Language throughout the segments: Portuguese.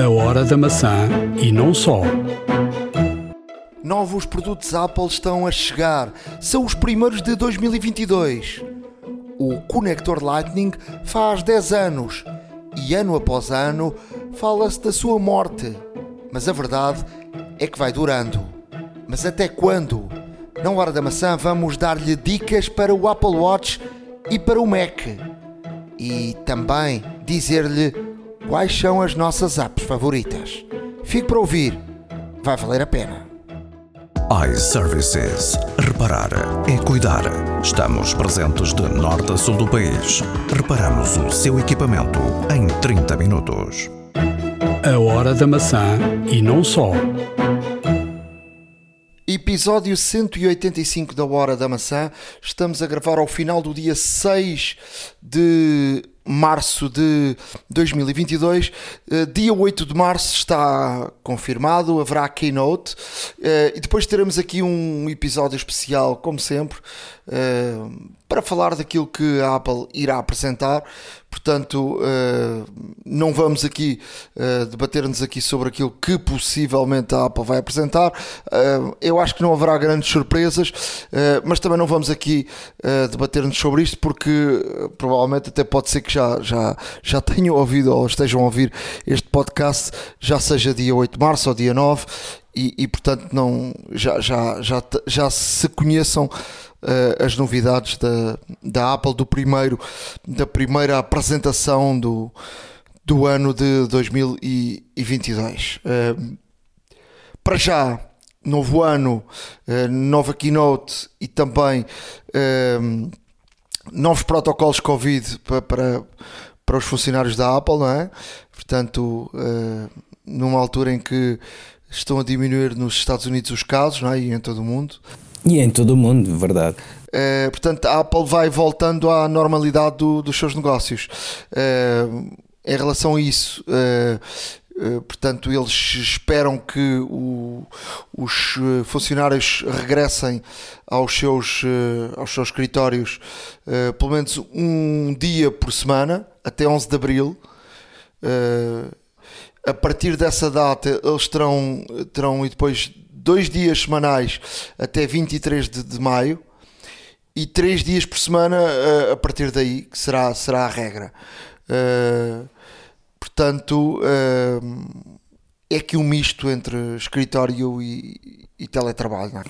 A hora da maçã e não só. Novos produtos Apple estão a chegar. São os primeiros de 2022. O conector Lightning faz 10 anos e ano após ano fala-se da sua morte. Mas a verdade é que vai durando. Mas até quando? Na hora da maçã vamos dar-lhe dicas para o Apple Watch e para o Mac. E também dizer-lhe quais são as nossas apps favoritas. Fique para ouvir, vai valer a pena. iServices. Reparar é cuidar. Estamos presentes de norte a sul do país. Reparamos o seu equipamento em 30 minutos. A hora da maçã e não só. Episódio 185 da Hora da Maçã. Estamos a gravar ao final do dia 6 de março de 2022. Uh, dia 8 de março está confirmado, haverá keynote uh, e depois teremos aqui um episódio especial, como sempre, uh, para falar daquilo que a Apple irá apresentar. Portanto, não vamos aqui debater-nos aqui sobre aquilo que possivelmente a Apple vai apresentar. eu acho que não haverá grandes surpresas, mas também não vamos aqui debater-nos sobre isto porque provavelmente até pode ser que já, já, já tenham ouvido ou estejam a ouvir este podcast, já seja dia 8 de março ou dia 9, e, e portanto não, já, já, já, já se conheçam uh, as novidades da, da Apple do primeiro, da primeira apresentação do, do ano de 2022. Uh, para já, novo ano, uh, nova keynote e também novos protocolos Covid para, para, para, os funcionários da Apple, não é? Portanto, numa altura em que estão a diminuir nos Estados Unidos os casos, não é? E em todo o mundo. E em todo o mundo, verdade. Uh, portanto, a Apple vai voltando à normalidade do, dos seus negócios. Uh, em relação a isso, eh, portanto, eles esperam que o, os eh, funcionários regressem aos seus, eh, aos seus escritórios pelo menos um dia por semana, até 11 de abril. A partir dessa data, eles terão, terão e depois dois dias semanais até 23 de, de maio e três dias por semana a partir daí, que será, será a regra. Uh, Portanto, hum, é que um misto entre escritório e, e teletrabalho, não é?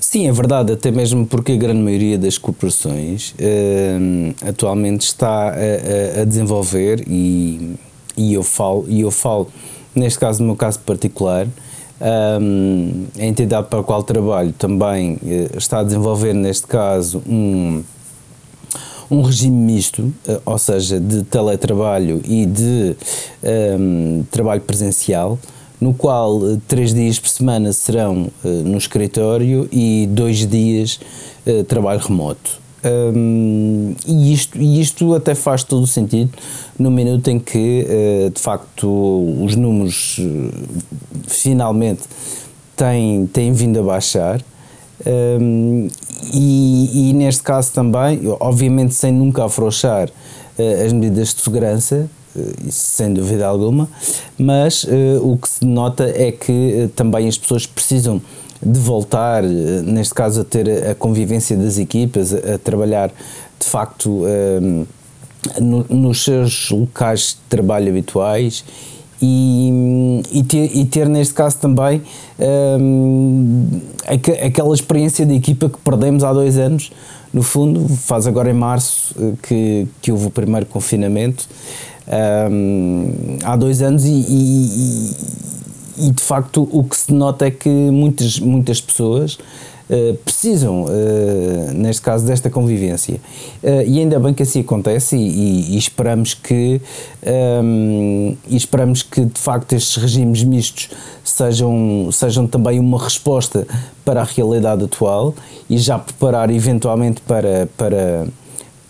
Sim, é verdade, até mesmo porque a grande maioria das corporações uh, atualmente está a, a, desenvolver e, e, eu falo, e eu falo, neste caso, no meu caso particular, um, a entidade para a qual trabalho também uh, está a desenvolver, neste caso, um um regime misto, eh, ou seja, de teletrabalho e de um, trabalho presencial, no qual eh, três dias por semana serão uh, no escritório e dois dias uh, trabalho remoto. Um, e, isto, e isto até faz todo o sentido no minuto em que, uh, de facto, os números finalmente têm, têm vindo a baixar. Um, e, e, neste caso também, obviamente sem nunca afrouxar uh, as medidas de segurança, uh, sem dúvida alguma, mas uh, o que se nota é que também as pessoas precisam de voltar, neste caso, a ter a convivência das equipas, a, trabalhar de facto no, nos seus locais de trabalho habituais e, e, ter, e ter neste caso também aquela experiência de equipa que perdemos há dois anos, no fundo, faz agora em março eh, que, que houve o primeiro confinamento, um, há dois anos e, e, e, de facto o que se nota é que muitas, muitas pessoas Uh, precisam, uh, neste caso, desta convivência. Uh, e ainda bem que assim acontece e, e, e esperamos que um, e esperamos que de facto estes regimes mistos sejam, sejam também uma resposta para a realidade atual e já preparar eventualmente para, para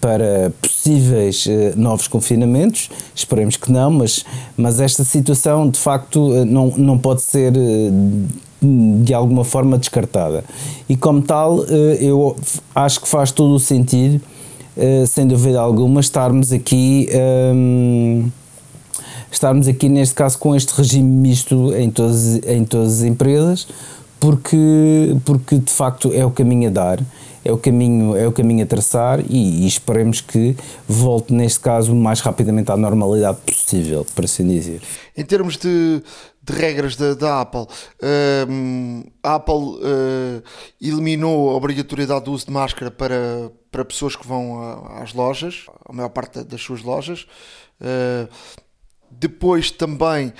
para possíveis uh, novos confinamentos, esperemos que não, mas, mas esta situação de facto uh, não, não pode ser uh, de alguma forma descartada. E como tal, eh, eu acho que faz todo o sentido, eh, sem dúvida alguma, estarmos aqui. Ehm, estarmos aqui neste caso com este regime misto em todas, em todas as empresas, porque, porque de facto é o caminho a dar é o caminho, é o caminho a traçar e, e, esperemos que volte, neste caso, o mais rapidamente à normalidade possível, para assim dizer. Em termos de, de regras da, da Apple, uh, a Apple uh, eliminou a obrigatoriedade do uso de máscara para, para pessoas que vão a, às lojas, a maior parte das suas lojas. Uh, depois também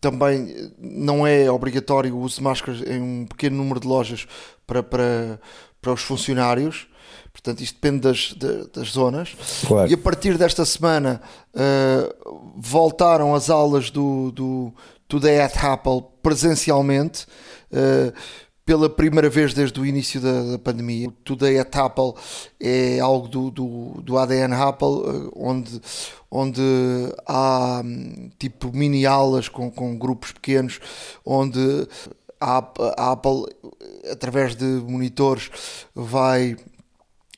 também não é obrigatório o uso de máscaras em um pequeno número de lojas para, para, para os funcionários. Portanto, isto depende das, das zonas. Claro. E a partir desta semana uh, voltaram as aulas do, do Today at Apple presencialmente. Uh, pela primeira vez desde o início da, da, pandemia. Today at Apple é algo do, do, do ADN Apple, uh, onde, onde há hum, tipo mini aulas com, com grupos pequenos, onde a, a Apple, através de monitores, vai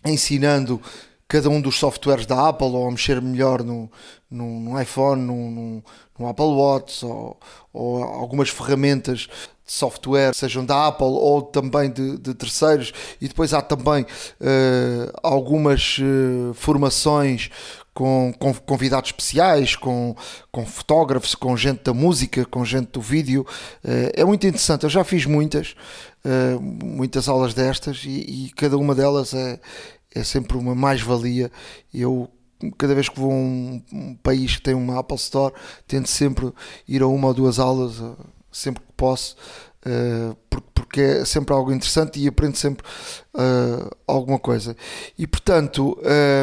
ensinando cada um dos softwares da Apple ou a mexer melhor no, no, no iPhone, no, no, no, Apple Watch ou, ou, algumas ferramentas de software, sejam da Apple ou também de, de terceiros, e depois há também uh, algumas uh, formações com, com, convidados especiais, com, com fotógrafos, com gente da música, com gente do vídeo. Uh, é muito interessante. Eu já fiz muitas, uh, muitas aulas destas e, e, cada uma delas é, é sempre uma mais-valia. Eu, cada vez que vou a um, um, país que tem uma Apple Store, tento sempre ir a uma ou duas aulas, uh, sempre que posso. porque, porque é sempre algo interessante e aprendo sempre alguma coisa. E portanto,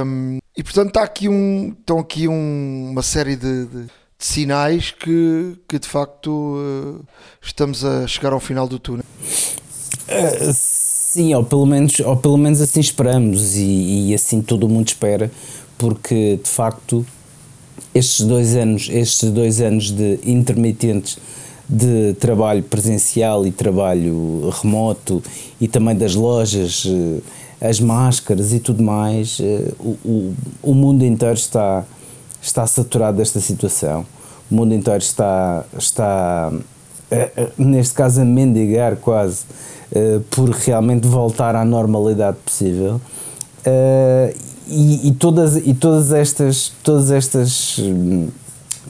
um, e portanto está aqui um, estão aqui um, uma série de, de, de, sinais que, que de facto uh, estamos a chegar ao final do túnel. Sim, ou pelo, menos, ou pelo menos assim esperamos e, e assim todo mundo espera, porque de facto estes dois anos, estes dois anos de intermitentes de trabalho presencial e trabalho remoto e também das lojas uh, as máscaras e tudo mais, eh, o, o, o mundo inteiro está, está saturado desta situação. O mundo inteiro está, está eh, eh, neste caso, a mendigar quase por realmente voltar à normalidade possível. E, e, todas, e todas estas todas estas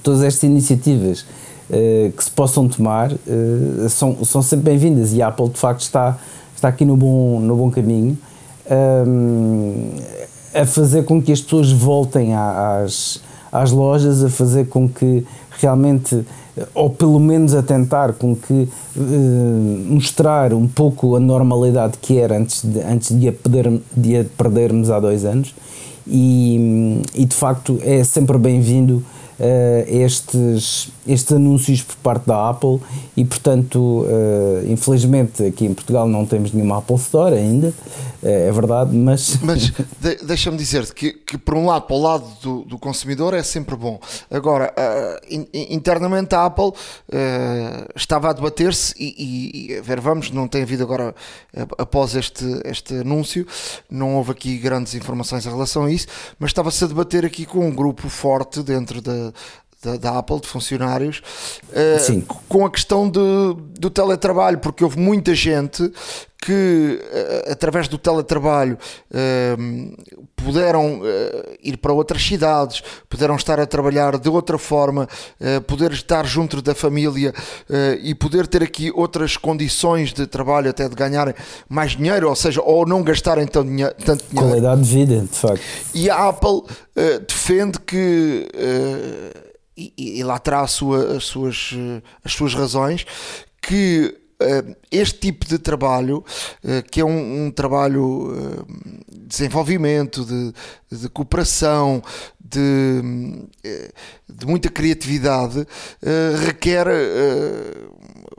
todas estas iniciativas que se possam tomar são, são sempre bem-vindas e a Apple de facto está, está aqui no bom, no bom caminho um, a fazer com que as pessoas voltem às, às lojas, a fazer com que realmente, ou pelo menos a tentar com que uh, mostrar um pouco a normalidade que era antes de, antes de, a, perder, de a perdermos há dois anos. E, e de facto é sempre bem-vindo uh, estes, estes anúncios por parte da Apple e, portanto, uh, infelizmente aqui em Portugal não temos nenhuma Apple Store ainda, uh, é verdade, mas. Mas de, deixa-me dizer-te que, que, por um lado, para o lado do, do consumidor é sempre bom. Agora, in, internamente a Apple estava a debater-se e, e, e, a ver, vamos, não tem havido agora, após este, este anúncio, não houve aqui grandes informações em relação a isso, mas estava-se a debater aqui com um grupo forte dentro da, da, da, Apple, de funcionários, uh, com a questão de, do teletrabalho, porque houve muita gente que, uh, através do teletrabalho, uh, puderam ir para outras cidades, puderam estar a trabalhar de outra forma, poder estar junto da família e poder ter aqui outras condições de trabalho, até de ganharem mais dinheiro, ou seja, ou não gastarem tanto dinheiro. Tanto dinheiro. Qualidade de vida, de facto. E a Apple defende que e, e, lá terá sua, as, suas, as suas razões, que uh, este tipo de trabalho, uh, que é um, um trabalho de desenvolvimento, de, de cooperação, de, de muita criatividade, requer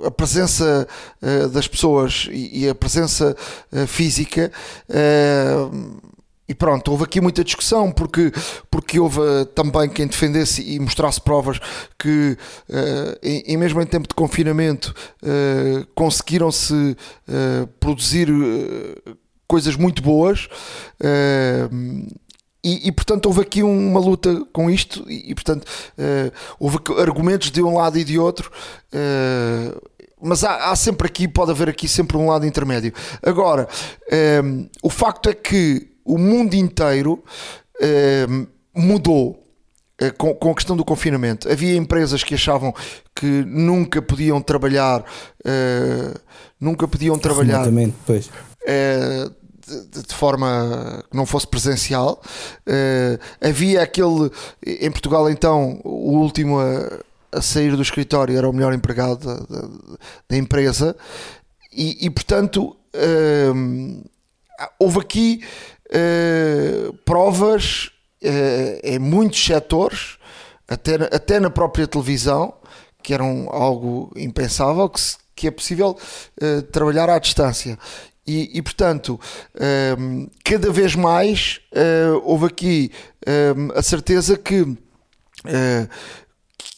a presença das pessoas e a presença física e pronto, houve aqui muita discussão porque, porque houve uh, também quem defendesse e mostrasse provas que, uh, e, e, mesmo em tempo de confinamento, uh, conseguiram-se produzir coisas muito boas e, e, portanto houve aqui uma luta com isto e, e portanto uh, houve argumentos de um lado e de outro uh, mas há, há, sempre aqui pode haver aqui sempre um lado intermédio. Agora um, o facto é que o mundo inteiro um, mudou com, com, a questão do confinamento. Havia empresas que achavam que nunca podiam trabalhar, uh, nunca podiam trabalhar. Pois. De, de, forma que não fosse presencial. Havia aquele, em Portugal então, o último a, a, sair do escritório era o melhor empregado da, da, da empresa e, e portanto houve aqui provas em muitos setores, até, até na própria televisão, que eram algo impensável, que, se, que é possível trabalhar à distância. E, e, portanto, um, cada vez mais uh, houve aqui um, a certeza que, uh,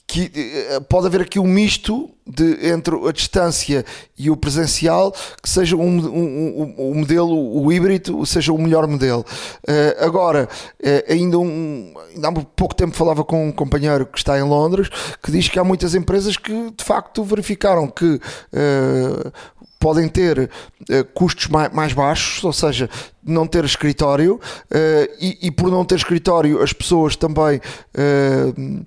que uh, pode haver aqui um misto de, entre a distância e o presencial que seja um, um, um, um modelo, o híbrido, seja o melhor modelo. agora, ainda, um, ainda há pouco tempo falava com um companheiro que está em Londres que diz que há muitas empresas que de facto verificaram que podem ter uh, custos mais, mais, baixos, ou seja, não ter escritório uh, e, e, por não ter escritório as pessoas também uh,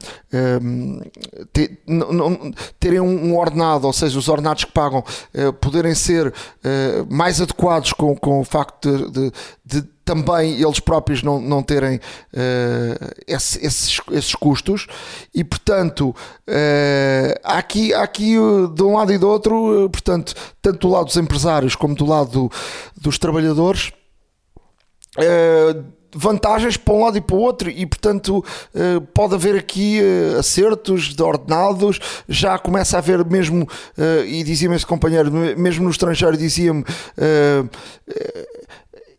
ter, não, terem um, ordenado, ou seja, os ordenados que pagam poderem ser mais adequados com, com o facto de, de, de também eles próprios não, não terem uh, esse, esses, esses custos. E portanto uh, há aqui, há aqui de um lado e do outro, uh, portanto, tanto do lado dos empresários como do lado do, dos trabalhadores vantagens para um lado e para o outro e portanto pode haver aqui acertos de ordenados. Já começa a haver mesmo e dizia-me esse companheiro mesmo no estrangeiro dizia-me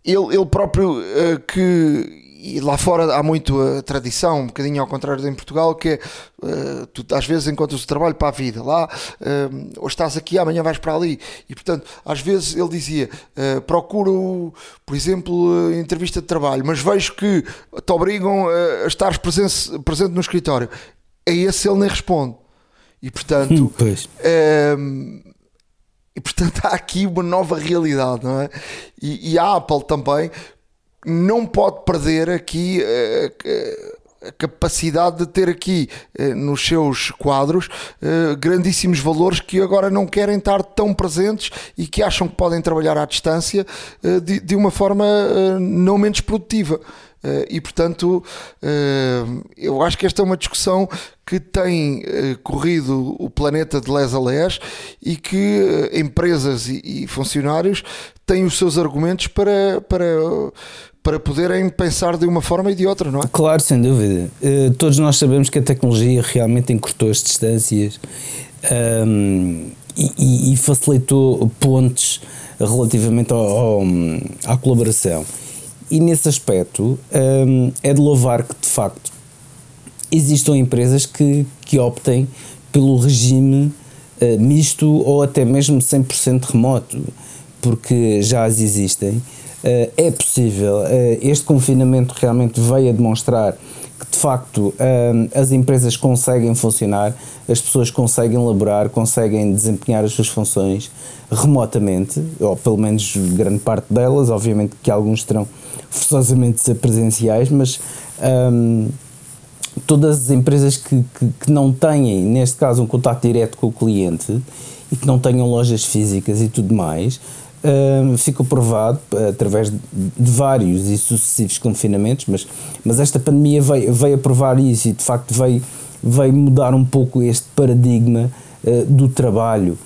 ele, ele próprio que e lá fora há muito a tradição, um bocadinho ao contrário de em Portugal, que é uh, tu às vezes encontras o trabalho para a vida. Lá, uh, ou estás aqui, amanhã vais para ali. E portanto, às vezes ele dizia: uh, procuro, por exemplo, entrevista de trabalho, mas vejo que te obrigam a estar presente, presente no escritório. A esse ele nem responde. E portanto. Pois. E portanto há aqui uma nova realidade, não é? E, e a Apple também não pode perder aqui uh, a capacidade de ter aqui uh, nos seus quadros uh, grandíssimos valores que agora não querem estar tão presentes e que acham que podem trabalhar à distância de, uma forma não menos produtiva. E portanto, eu acho que esta é uma discussão que tem corrido o planeta de les a les e que empresas e, funcionários têm os seus argumentos para, para, para poderem pensar de uma forma e de outra, não é? Claro, sem dúvida. todos nós sabemos que a tecnologia realmente encurtou as distâncias um, e, e, facilitou pontos relativamente ao, ao, à colaboração. E nesse aspecto um, é de louvar que de facto existam empresas que, que optem pelo regime uh, misto ou até mesmo 100% remoto, porque já as existem. Uh, é possível, uh, este confinamento realmente veio a demonstrar que de facto as empresas conseguem funcionar, as pessoas conseguem laborar, conseguem desempenhar as suas funções remotamente, ou pelo menos grande parte delas, obviamente que alguns terão forçosamente ser presenciais, mas um, todas as empresas que, que, que, não têm, neste caso, um contato direto com o cliente e que não tenham lojas físicas e tudo mais, ficou provado através de, vários e sucessivos confinamentos, mas, mas esta pandemia veio, veio a provar isso e de facto veio, veio mudar um pouco este paradigma uh, do trabalho,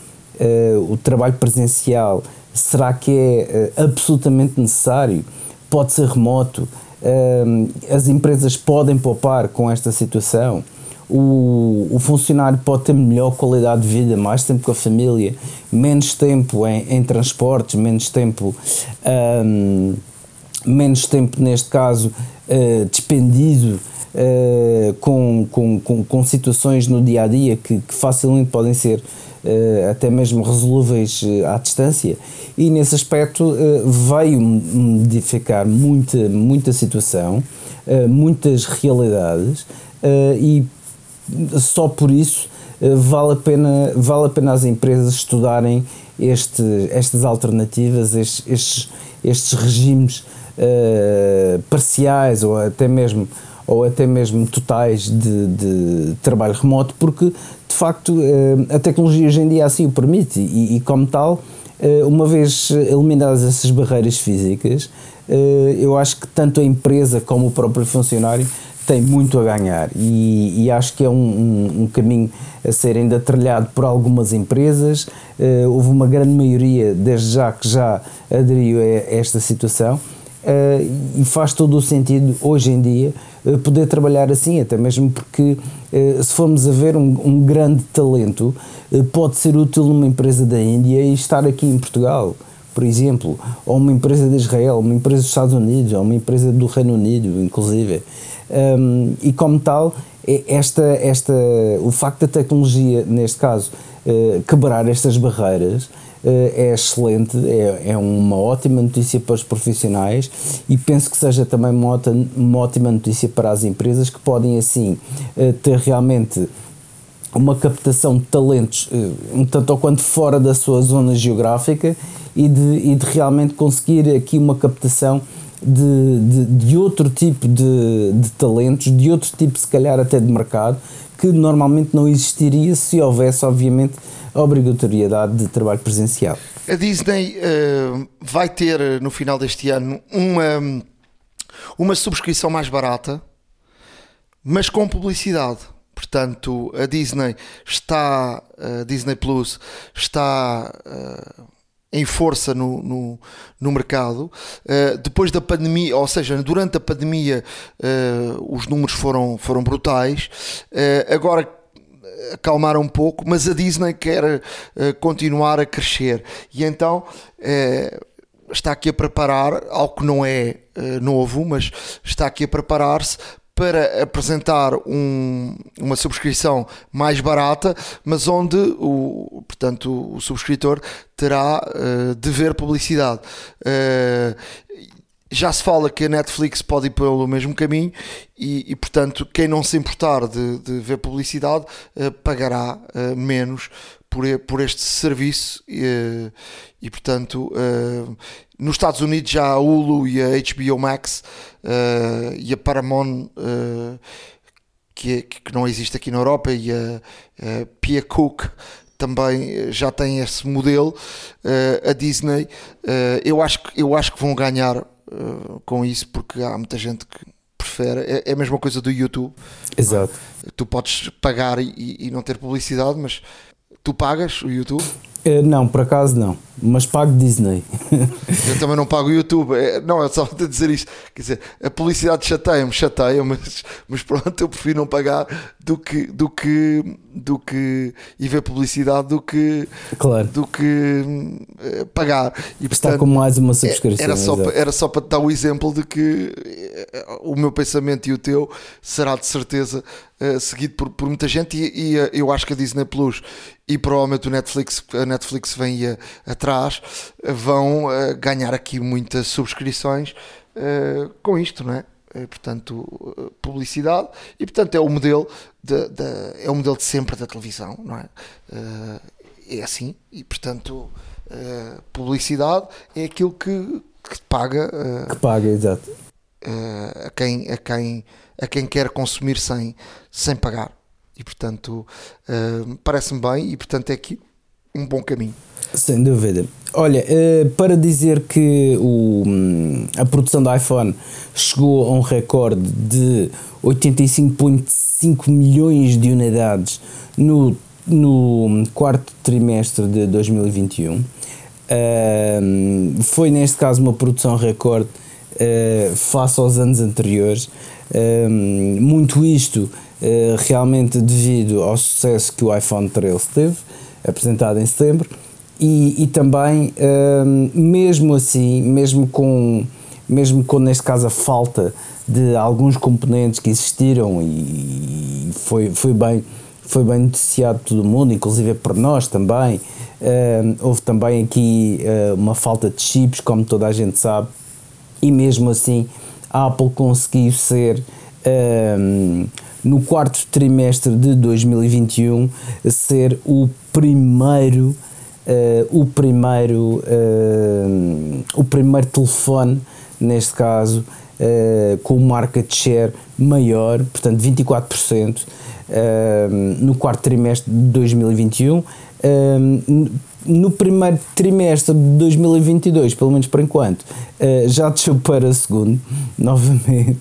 uh, o trabalho presencial. Será que é absolutamente necessário? pode ser remoto, as empresas podem poupar com esta situação, o, o, funcionário pode ter melhor qualidade de vida, mais tempo com a família, menos tempo em, em transportes, menos tempo, um, menos tempo neste caso uh, despendido uh, com, com, com, com, situações no dia a dia que, que facilmente podem ser uh, até mesmo resolúveis à distância. E nesse aspecto veio modificar muita, muita situação, muitas realidades e só por isso vale a pena, vale a pena as empresas estudarem este, estas alternativas, estes, estes, estes regimes uh, parciais ou até mesmo ou até mesmo totais de, de trabalho remoto, porque de facto uh, a tecnologia hoje em dia assim o permite e, e como tal, uma vez eliminadas essas barreiras físicas, eu acho que tanto a empresa como o próprio funcionário tem muito a ganhar e, e acho que é um, um, um, caminho a ser ainda trilhado por algumas empresas. Uh, houve uma grande maioria, desde já, que já aderiu a esta situação uh, e faz todo o sentido hoje em dia uh, poder trabalhar assim, até mesmo porque se formos a ver um, um grande talento pode ser útil numa empresa da Índia e estar aqui em Portugal por exemplo, ou uma empresa de Israel, uma empresa dos Estados Unidos, ou uma empresa do Reino Unido, inclusive. Um, e como tal, é esta, esta, o facto da tecnologia, neste caso, uh, quebrar estas barreiras, uh, é excelente, é, é uma ótima notícia para os profissionais e penso que seja também uma, uma ótima notícia para as empresas que podem assim uh, ter realmente uma captação de talentos um tanto ou quanto fora da sua zona geográfica e de, e de realmente conseguir aqui uma captação de, de, de outro tipo de, de talentos, de outro tipo, se calhar, até de mercado, que normalmente não existiria se houvesse, obviamente, a obrigatoriedade de trabalho presencial. A Disney uh, vai ter no final deste ano uma, uma subscrição mais barata, mas com publicidade. Portanto, a Disney está, a Disney Plus está uh, em força no, no, no mercado. Uh, depois da pandemia, ou seja, durante a pandemia, uh, os números foram, foram brutais. Uh, agora acalmaram um pouco, mas a Disney quer continuar a crescer e então está aqui a preparar algo que não é novo, mas está aqui a preparar-se para apresentar um, uma subscrição mais barata, mas onde o, portanto, o subscritor terá uh, de ver publicidade. Uh, já se fala que a Netflix pode ir pelo mesmo caminho e, e portanto, quem não se importar de, de ver publicidade uh, pagará menos por, por este serviço e, e portanto, nos Estados Unidos já a Hulu e a HBO Max uh, e a Paramount, uh, que, que não existe aqui na Europa, e a, a Pia Cook também já tem esse modelo. Uh, a Disney, eu, acho que, eu acho que vão ganhar com isso, porque há muita gente que prefere. É, é, a mesma coisa do YouTube. Exato. Tu podes pagar e, e não ter publicidade, mas tu pagas o YouTube? Eh, não, por acaso não, mas pago Disney. Eu também não pago o YouTube. É, não, é só te dizer isto. Quer dizer, a publicidade chateia-me, chateia, mas, mas pronto, eu prefiro não pagar do que, do que, do que e ver publicidade do que, claro. do que uh, pagar. E, Está portanto, com mais uma subscrição. Era só, para, era só para te dar o exemplo de que uh, o meu pensamento e o teu será de certeza uh, seguido por, por muita gente e, e eu acho que a Disney Plus e provavelmente o Netflix, a Netflix vem a, atrás, vão uh, ganhar aqui muitas subscrições uh, com isto, não é? Portanto, publicidade e portanto é o modelo de, de, é o modelo de sempre da televisão, não é? é assim e portanto publicidade é aquilo que, que paga que paga, exato a quem a quem a quem quer consumir sem sem pagar e portanto uh, parece-me bem e portanto é aqui um bom caminho. Sem dúvida. Olha, uh, para dizer que o, hum, a produção do iPhone chegou a um recorde de 85,5 milhões de unidades no, no quarto trimestre de 2021. Uh, hum, foi neste caso uma produção recorde face aos anos anteriores. Uh, muito isto eh, realmente devido ao sucesso que o iPhone 13 teve, apresentado em setembro, e, e também, uh, mesmo assim, mesmo com, mesmo com neste caso a falta de alguns componentes que existiram e foi, foi bem foi bem noticiado todo mundo, inclusive por nós também. Uh, houve também aqui uh, uma falta de chips, como toda a gente sabe, e mesmo assim a Apple conseguiu ser uh, no quarto trimestre de 2021 ser o primeiro o primeiro o primeiro telefone neste caso com um market share maior, portanto 24% no quarto trimestre de 2021 no primeiro trimestre de 2022, pelo menos por enquanto, uh, já desceu para segundo, novamente.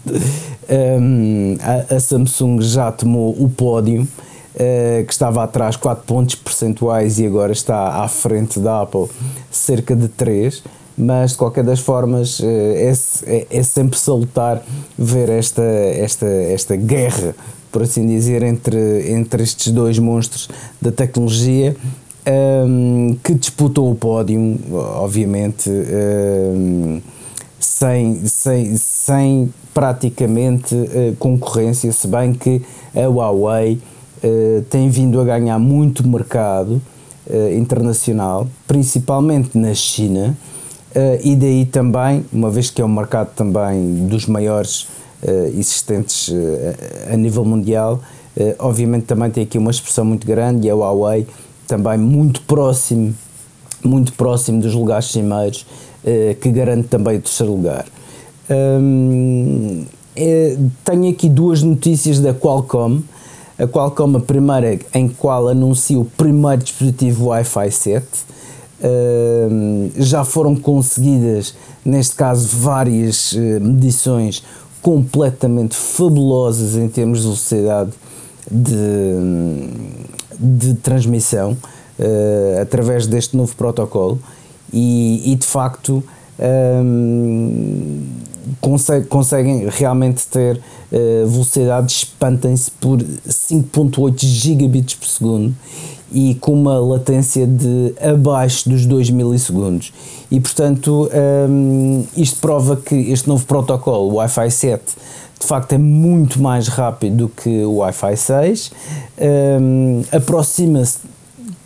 Um, a, a, Samsung já tomou o pódio, uh, que estava atrás 4 pontos percentuais e agora está à frente da Apple, cerca de 3. Mas de qualquer das formas uh, é, é, é, sempre salutar ver esta, esta, esta guerra, por assim dizer, entre, entre estes dois monstros da tecnologia um, que disputam o pódio, obviamente, um, sem, sem, sem praticamente uh, concorrência, se bem que a Huawei uh, tem vindo a ganhar muito mercado uh, internacional, principalmente na China, e daí também, uma vez que é um mercado também dos maiores existentes a nível mundial, obviamente também tem aqui uma expressão muito grande e a Huawei também muito próximo, muito próximo dos lugares cimeiros, que garante também o terceiro lugar. É, tenho aqui duas notícias da Qualcomm. A Qualcomm, a primeira, em qual anuncia o primeiro dispositivo Wi-Fi 7. Hum, já foram conseguidas, neste caso, várias medições completamente fabulosas em termos de velocidade de, de transmissão uh, através deste novo protocolo e, e de facto um, consegue, conseguem realmente ter uh, velocidades espantem-se por 5.8 gigabits por segundo e com uma latência de abaixo dos 2 milissegundos. E portanto, um, ehm, isto prova que este novo protocolo, o Wi-Fi 7, de facto é muito mais rápido do que o Wi-Fi 6, um, aproxima-se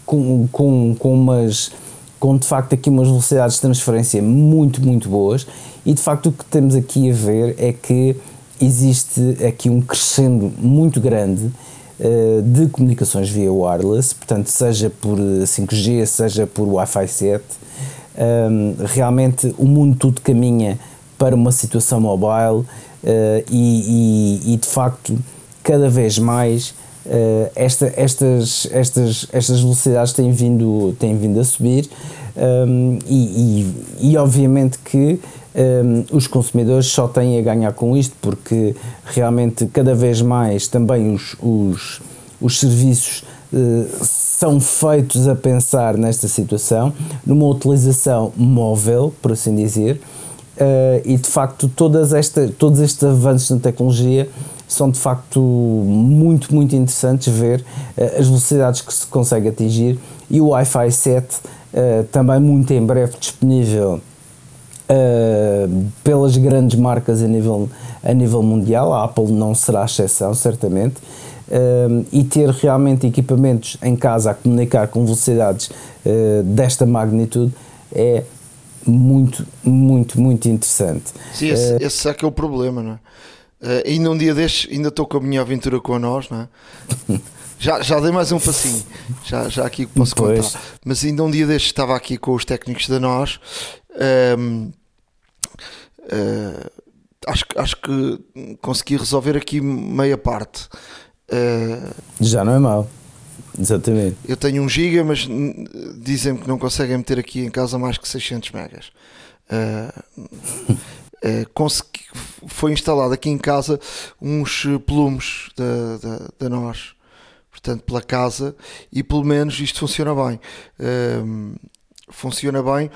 com, com, com umas com de facto aqui umas velocidades de transferência muito, muito boas e de facto o que temos aqui a ver é que existe aqui um crescendo muito grande uh, de comunicações via wireless, portanto seja por 5G, seja por Wi-Fi 7, um, realmente o mundo tudo caminha para uma situação mobile uh, e, e, e, de facto cada vez mais uh, esta, estas, estas, estas velocidades têm vindo, têm vindo a subir um, e, e, e, obviamente que um, os consumidores só têm a ganhar com isto porque realmente cada vez mais também os, os, os serviços uh, são feitos a pensar nesta situação, numa utilização móvel, por assim dizer, Uh, e de facto todas esta, todos estes avanços na tecnologia são de facto muito, muito interessantes ver uh, as velocidades que se consegue atingir. E o Wi-Fi 7 uh, eh, também muito em breve disponível pelas grandes marcas a nível, a nível mundial, a Apple não será exceção certamente e ter realmente equipamentos em casa a comunicar com velocidades desta magnitude é muito, muito, muito interessante. Sim, esse, uh, esse é que é o problema, não é? Uh, ainda um dia destes, ainda estou com a minha aventura com nós, não é? já, já dei mais um passinho, já, já aqui posso pois. contar. Mas ainda um dia destes estava aqui com os técnicos da nós. Um, uh, eh, acho, acho que consegui resolver aqui meia parte. Uh, já não é mau. Exatamente. Eu tenho 1 giga, mas dizem-me que não conseguem meter aqui em casa mais que 600 megas. Uh, uh, consegui, foi instalado aqui em casa uns plumes da, da, da, nós, portanto, pela casa, e pelo menos isto funciona bem. Uh, funciona bem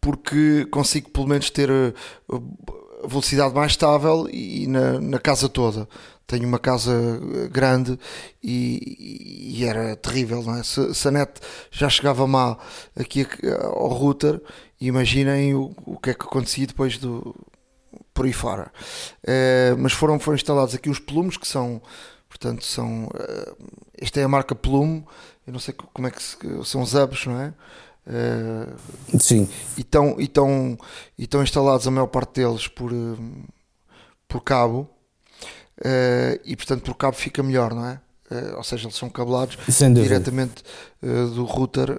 porque consigo pelo menos ter a velocidade mais estável e na, na casa toda tenho uma casa eh, grande e, e era terrível, não é? Se, se, a net já chegava má aqui ao router, imaginem o, o que é que acontecia depois do por aí fora. Uh, mas foram, foram instalados aqui os plumes que são, portanto, são. Esta é a marca Plume, eu não sei como é que se, são os hubs, não é? Uh, Sim. E estão, e, estão, e estão instalados a maior parte deles por, por cabo. e portanto por cabo fica melhor, não é? ou seja, eles são cabelados diretamente do router.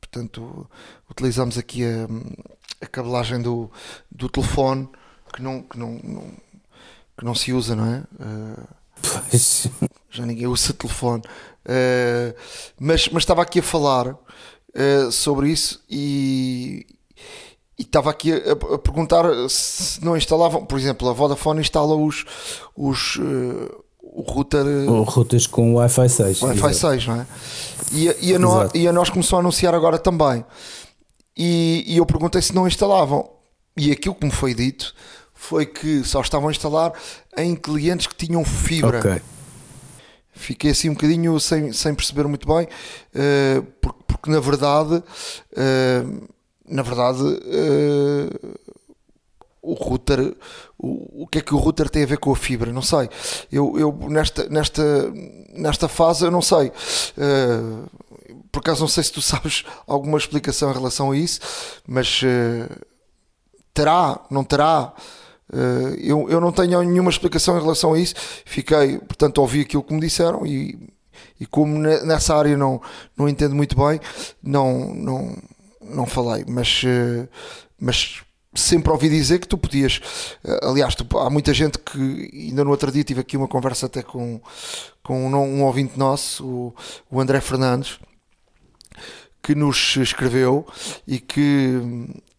portanto, utilizamos aqui a, a cabelagem do, do telefone que não, que não, não que não se usa, não é? Uh, já ninguém usa telefone. Uh, mas, mas estava aqui a falar uh, sobre isso e, e estava aqui a, a, perguntar se não instalavam, por exemplo, a Vodafone instala os, os o router. O routers com Wi-Fi 6. Wi-Fi 6, não é? E, e, a nós, e a nós começou a anunciar agora também. E, e eu perguntei se não instalavam. E aquilo que me foi dito foi que só estavam a instalar em clientes que tinham fibra. Okay. Fiquei assim um bocadinho sem, sem perceber muito bem, uh, porque, porque, na verdade, uh, na verdade, uh, o router, o, o que é que o router tem a ver com a fibra? Não sei. Eu, eu nesta, nesta, nesta fase, eu não sei. por acaso, não sei se tu sabes alguma explicação em relação a isso, mas terá, não terá. Uh, eu, eu não tenho nenhuma explicação em relação a isso. Fiquei, portanto, ouvi aquilo que me disseram e, e como nessa área não, não entendo muito bem, não, não, não falei. Mas, uh, mas sempre ouvi dizer que tu podias. Uh, aliás, tu, há muita gente que, ainda no outro dia, tive aqui uma conversa até com, com um, um ouvinte nosso, o, o André Fernandes que nos escreveu e que,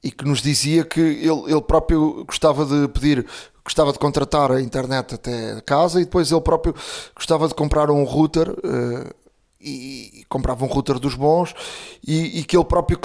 e que nos dizia que ele, ele próprio gostava de pedir, gostava de contratar a internet até casa e depois ele próprio gostava de comprar um router uh, e, e, comprava um router dos bons e, e, que ele próprio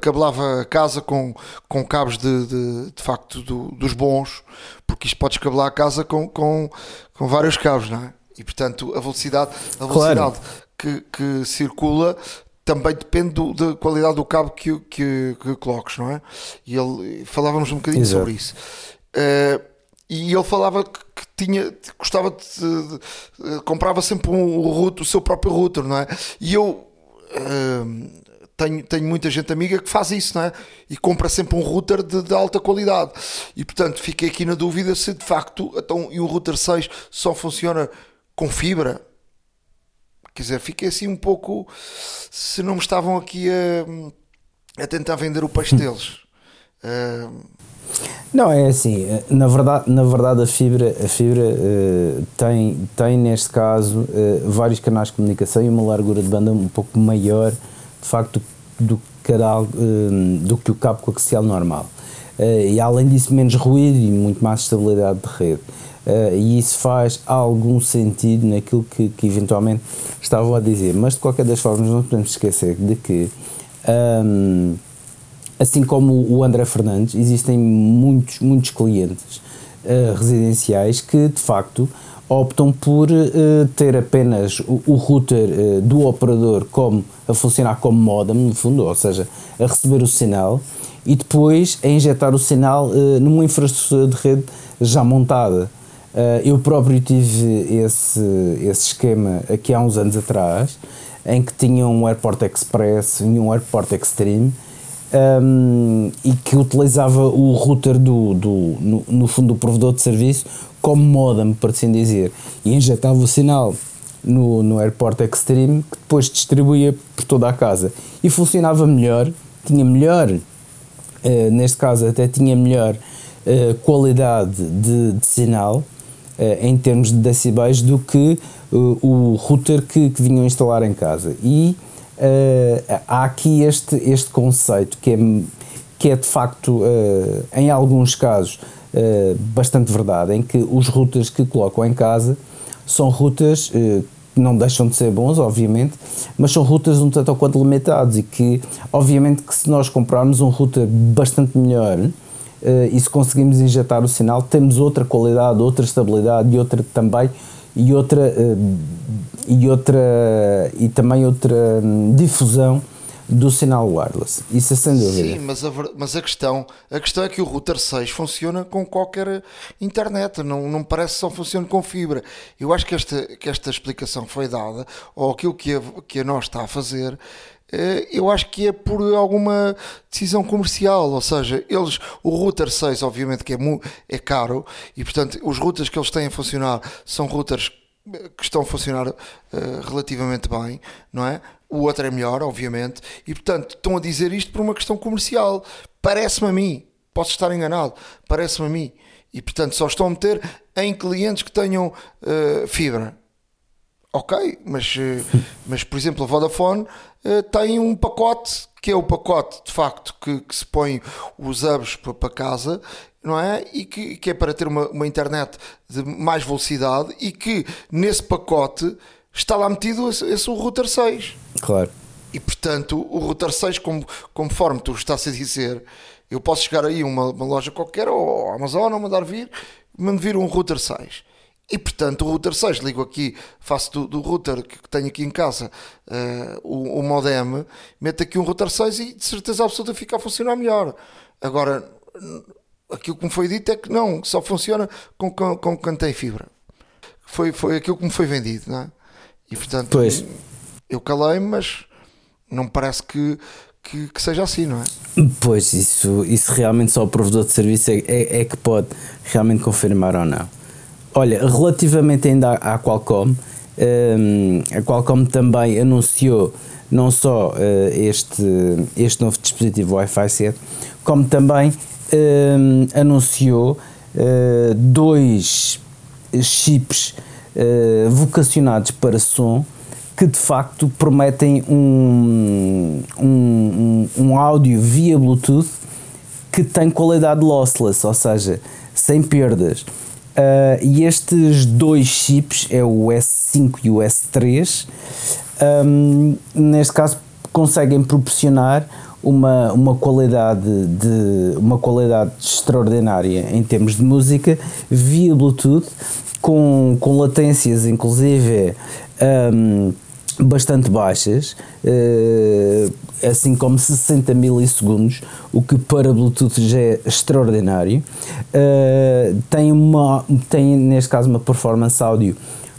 cabelava a casa com, com cabos de, de, de facto do, dos bons, porque isto podes cabelar a casa com, com, com vários cabos, não é? E portanto a velocidade, a velocidade claro. que, que circula também depende do, da qualidade do cabo que, que, que, coloques, não é? E ele falávamos um bocadinho Exato. sobre isso. Uh, e ele falava que, que tinha, gostava de, de, de, comprava sempre um, router, o seu próprio router, não é? E eu uh, tenho, tenho muita gente amiga que faz isso, não é? E compra sempre um router de, de, alta qualidade. E portanto fiquei aqui na dúvida se de facto então, e o router 6 só funciona com fibra Quer dizer, fiquei assim um pouco. Se não me estavam aqui a, a tentar vender o peixe deles. Uh... Não, é assim, eh, na verdade, na verdade a fibra, a fibra uh, tem, tem neste caso uh, vários canais de comunicação e uma largura de banda um pouco maior de facto do, canal, uh, do que o cabo coaxial normal. e além disso menos ruído e muito mais estabilidade de rede. Uh, e isso faz algum sentido naquilo que, que eventualmente estavam a dizer. Mas de qualquer das formas, não podemos esquecer de que, um, assim como o André Fernandes, existem muitos, muitos clientes uh, residenciais que de facto optam por uh, ter apenas o, o router do operador como a funcionar como modem, no fundo, ou seja, a receber o sinal e depois a injetar o sinal numa infraestrutura de rede já montada. Uh, eu próprio tive esse, esse esquema aqui há uns anos atrás, em que tinha um Airport Express e um Airport Extreme, um, e que utilizava o router do, do no, no, fundo do provedor de serviço como modem, por assim dizer, e injetava o sinal no, no Airport Extreme, que depois distribuía por toda a casa. E funcionava melhor, tinha melhor, uh, neste caso até tinha melhor uh, qualidade de, de sinal, eh, em termos de decibéis do que uh, o router que, que vinham instalar em casa. E uh, há aqui este, este conceito que é, que é de facto, em alguns casos, bastante verdade, em que os routers que colocam em casa são routers que não deixam de ser bons, obviamente, mas são routers um tanto ou quanto limitados e que, obviamente, que se nós comprarmos um router bastante melhor, e se conseguimos injetar o sinal, temos outra qualidade, outra estabilidade e outra também e outra uh, e outra e também outra um, difusão do sinal wireless. Isso é sem dúvida. Sim, mas a, mas a, questão, a questão é que o router 6 funciona com qualquer internet, não, não parece só funciona com fibra. Eu acho que esta, que esta explicação foi dada, ou aquilo que a, que a nós está a fazer, eh, eu acho que é por alguma decisão comercial, ou seja, eles, o router 6 obviamente que é, é caro e portanto os routers que eles têm a funcionar são routers que estão a funcionar uh, relativamente bem, não é? O outro é melhor, obviamente, e portanto estão a dizer isto por uma questão comercial. Parece-me a mim, posso estar enganado, parece-me a mim. E portanto só estão a meter em clientes que tenham uh, fibra. Ok, mas, uh, mas por exemplo a Vodafone tem um pacote que é o pacote de facto que, que se põe os hubs para casa não é? E que, que é para ter uma, uma, internet de mais velocidade e que nesse pacote está lá metido esse, esse o router 6. Claro. E portanto, o router 6, como, conforme tu estás a dizer, eu posso chegar aí a uma, uma loja qualquer ou Amazon ou mandar vir, mando vir um router 6. E portanto, o router 6, ligo aqui, faço do, do router que tenho aqui em casa uh, o, o modem, meto aqui um router 6 e de certeza absoluta fica a funcionar melhor. Agora, aquilo que me foi dito é que não, só funciona com, com, com quem tem fibra. Foi, foi aquilo que me foi vendido, não é? E portanto, pois. eu calei-me, mas não me parece que, que, que, seja assim, não é? Pois, isso, isso realmente só o provedor de serviço é, é, é que pode realmente confirmar ou não. Olha, relativamente ainda à, Qualcomm, um, a Qualcomm também anunciou não só uh, este, este novo dispositivo Wi-Fi 7, como também uh, anunciou uh, dois chips uh, vocacionados para som que de facto prometem um, um, um, um áudio via Bluetooth que tem qualidade lossless, ou seja, sem perdas. Uh, e estes dois chips, é o S5 e o S3, um, neste caso conseguem proporcionar uma, uma, qualidade de, uma qualidade extraordinária em termos de música via Bluetooth, com, com latências inclusive um, bastante baixas, uh, assim como 60 milissegundos, o que para Bluetooth já é extraordinário. Uh, tem, uma, tem neste caso uma performance áudio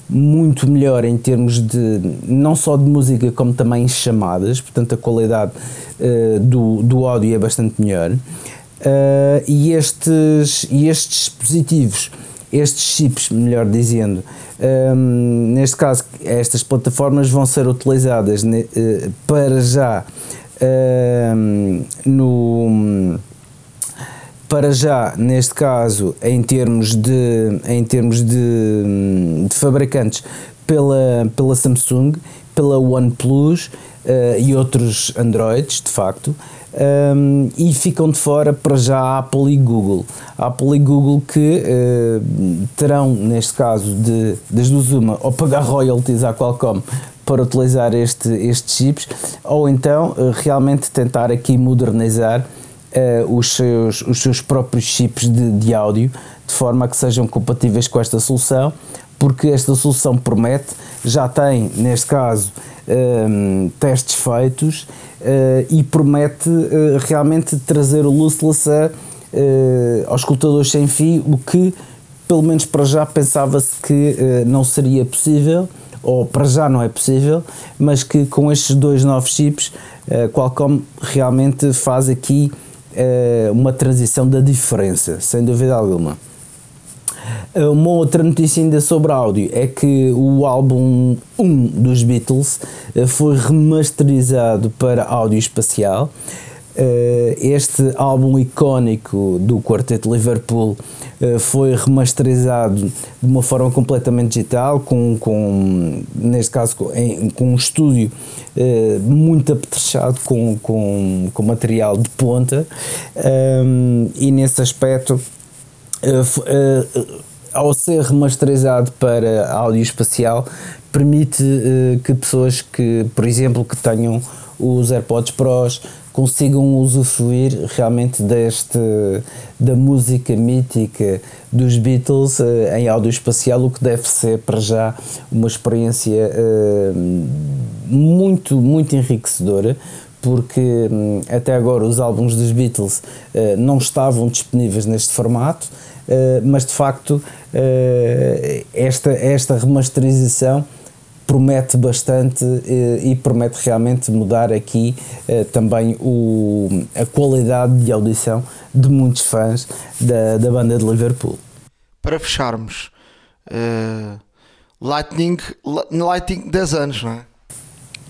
muito melhor em termos de não só de música como também chamadas, portanto a qualidade uh, do, do áudio é bastante melhor. E, estes, e estes dispositivos, estes chips, melhor dizendo, um, neste caso, estas plataformas vão ser utilizadas ne, uh, para já ehm, no para já, neste caso, em termos de, em termos de, de fabricantes, pela, pela Samsung, pela OnePlus uh, e outros Androids, de facto, um, e ficam de fora para já a Apple e Google. A Apple e Google que uh, terão, neste caso, de, das duas uma, ou pagar royalties à Qualcomm para utilizar este, estes chips, ou então uh, realmente tentar aqui modernizar uh, os, seus, os seus próprios chips de, de áudio, de forma a que sejam compatíveis com esta solução, porque esta solução promete, já tem, neste caso, um, testes feitos e promete uh, realmente trazer o lossless a, uh, aos escutadores sem fio, o que, pelo menos para já, pensava-se que não seria possível, ou para já não é possível, mas que com estes dois novos chips, Qualcomm realmente faz aqui é uma transição da diferença, sem dúvida alguma. Eh, uma outra notícia ainda sobre áudio é que o álbum 1 dos Beatles eh, foi remasterizado para áudio espacial. Este álbum icónico do Quarteto Liverpool foi remasterizado de uma forma completamente digital, com, com neste caso com, com um estúdio eh, muito apetrechado com, com, com material de ponta um, e nesse aspecto ao ser remasterizado para áudio espacial permite que pessoas que por exemplo que tenham os AirPods Pros consigam usufruir realmente deste da música mítica dos Beatles em áudio espacial, o que deve ser para já uma experiência muito, muito enriquecedora, porque hum, até agora os álbuns dos Beatles não estavam disponíveis neste formato, mas de facto uh, esta, esta remasterização promete bastante e promete realmente mudar aqui também o, a qualidade de audição de muitos fãs da, da banda de Liverpool. Para fecharmos, Lightning, Lightning 10 anos, não é?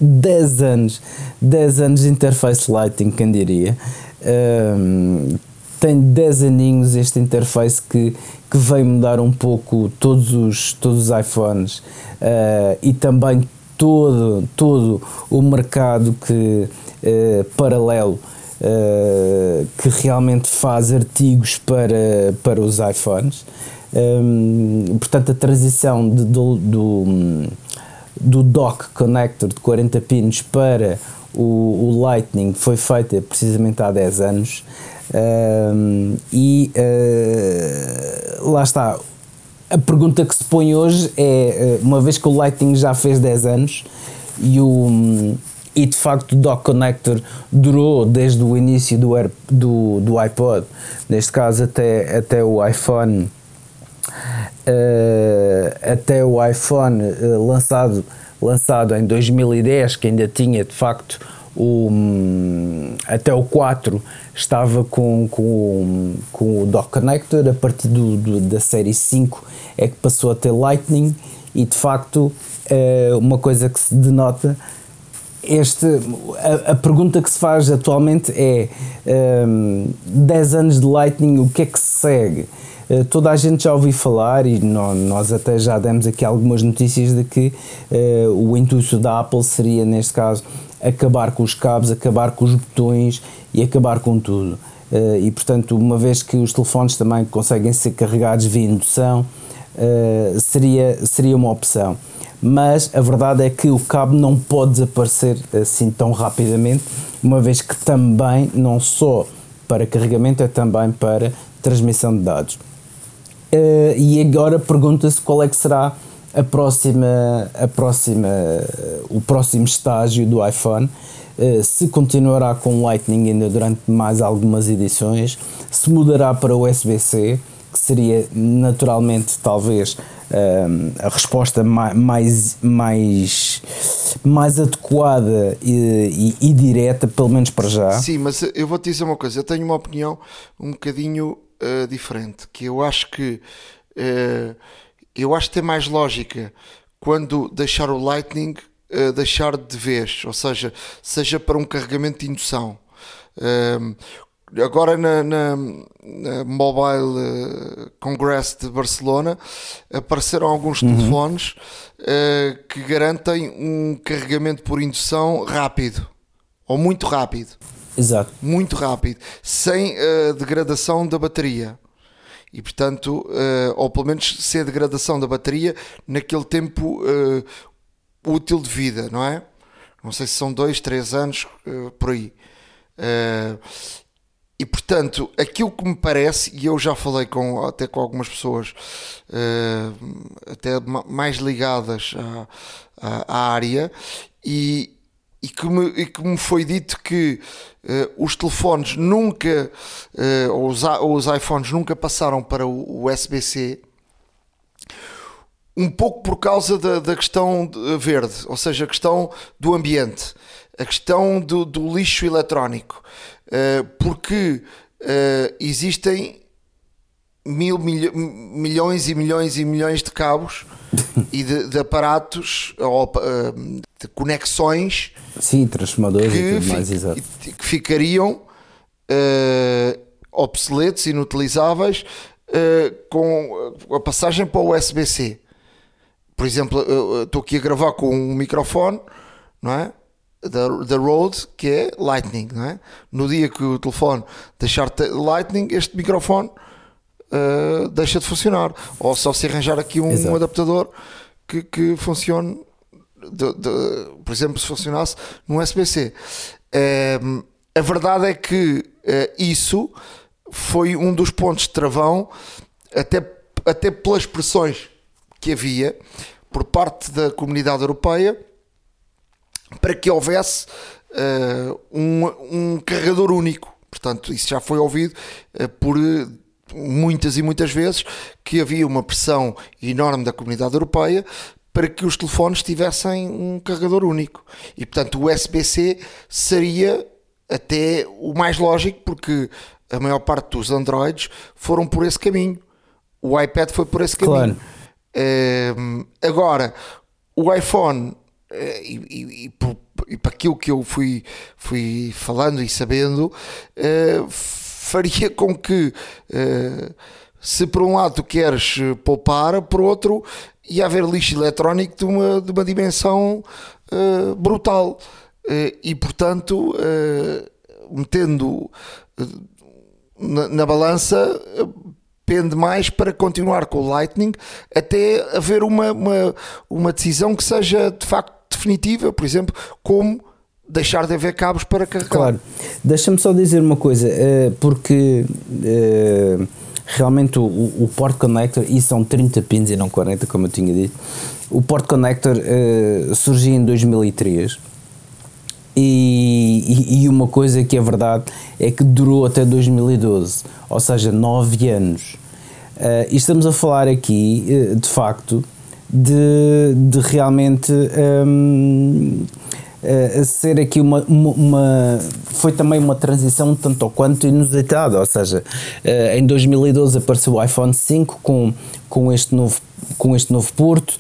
10 anos, 10 anos de interface Lighting, quem diria. Um, tem 10 aninhos este interface que, que veio mudar um pouco todos os, todos os iPhones uh, e também todo, todo o mercado que, uh, paralelo uh, que realmente faz artigos para, para os iPhones. Um, portanto, a transição de, do, do do dock connector de 40 pinos para o, o Lightning foi feita precisamente há 10 anos e uh, lá está. A pergunta que se põe hoje é, uma vez que o Lightning já fez 10 anos e o e de facto o dock connector durou desde o início do, do, do iPod, neste caso até, até o iPhone uh, até o iPhone uh, lançado, lançado em 2010, que ainda tinha de facto o, um, até o 4 estava com, com, com o dock connector, a partir do, do, da série 5 é que passou a ter Lightning e de facto uh, uma coisa que se denota este, a, a, pergunta que se faz atualmente é um, 10 anos de Lightning, o que é que se segue? Eh, toda a gente já ouviu falar e nós até já demos aqui algumas notícias de que uh, o intuito da Apple seria, neste caso, acabar com os cabos, acabar com os botões e acabar com tudo. Uh, e portanto, uma vez que os telefones também conseguem ser carregados via indução, uh, seria, seria uma opção. Mas a verdade é que o cabo não pode desaparecer assim tão rapidamente, uma vez que também, não só para carregamento, é também para transmissão de dados. Uh, e agora pergunta-se qual é que será a próxima, a próxima, o próximo estágio do iPhone. Uh, se continuará com Lightning ainda durante mais algumas edições, se mudará para USB-C, que seria naturalmente talvez uh, a resposta mais, mais, mais adequada e, e, e, direta, pelo menos para já. Sim, mas eu vou te dizer uma coisa, eu tenho uma opinião um bocadinho uh, diferente, que eu acho que uh, eu acho que tem mais lógica quando deixar o Lightning uh, deixar de vez, ou seja, seja para um carregamento de indução. agora na, na, na Mobile Congress de Barcelona apareceram alguns uhum. telefones que garantem um carregamento por indução rápido ou muito rápido. Exato. muito rápido, sem uh, degradação da bateria. E portanto, uh, ou pelo menos sem a degradação da bateria naquele tempo uh, útil de vida, não é? Não sei se são dois, três anos por aí. e portanto, aquilo que me parece, e eu já falei com, até com algumas pessoas até mais ligadas à, à, à área, e, e que me, e que me foi dito que uh, os telefones nunca, uh, ou, os, ou os iPhones nunca passaram para o USB-C, um pouco por causa da, da questão verde, ou seja, a questão do ambiente, a questão do, do lixo eletrónico, uh, porque existem mil, milho, milhões e milhões e milhões de cabos e de, de aparatos ou de conexões Sim, transformadores que, e tudo mais, exato. que ficariam uh, obsoletos, inutilizáveis uh, com a passagem para o USB-C. Por exemplo, estou aqui a gravar com um microfone, não é? Da, da Rode, que é Lightning, não é? No dia que o telefone deixar Lightning, este microfone uh, deixa de funcionar. Ou só se arranjar aqui um, adaptador que, que funcione de, de, por exemplo, se funcionasse no USB-C. Uh, a verdade é que uh, isso foi um dos pontos de travão, até, até pelas pressões que havia por parte da comunidade europeia para que houvesse uh, um, um carregador único. Portanto, isso já foi ouvido uh, por muitas e muitas vezes que havia uma pressão enorme da comunidade europeia para que os telefones tivessem um carregador único. E portanto o USB-C seria até o mais lógico, porque a maior parte dos Androids foram por esse caminho. O iPad foi por esse caminho. Claro. Uh, agora, o iPhone, uh, e, e, e, e, para aquilo que eu fui, fui falando e sabendo, uh, faria com que, se por um lado queres poupar, por outro ia haver lixo eletrónico de uma, de uma dimensão brutal. e portanto, metendo na, na balança pende mais para continuar com o Lightning até haver uma, uma, uma decisão que seja de facto definitiva, por exemplo, como deixar de haver cabos para carregar. Claro, deixa-me só dizer uma coisa, eh, porque eh, realmente o, o port connector, e são 30 pins e não 40, como eu tinha dito, o port connector eh, surgiu em 2003 e, e, uma coisa que é verdade é que durou até 2012, ou seja, 9 anos. E estamos a falar aqui, de facto, de, de realmente um, uh, ser aqui uma, uma, uma, Foi também uma transição tanto ou quanto inusitada, ou seja, em 2012 apareceu o iPhone 5 com, com, este, novo, com este novo porto,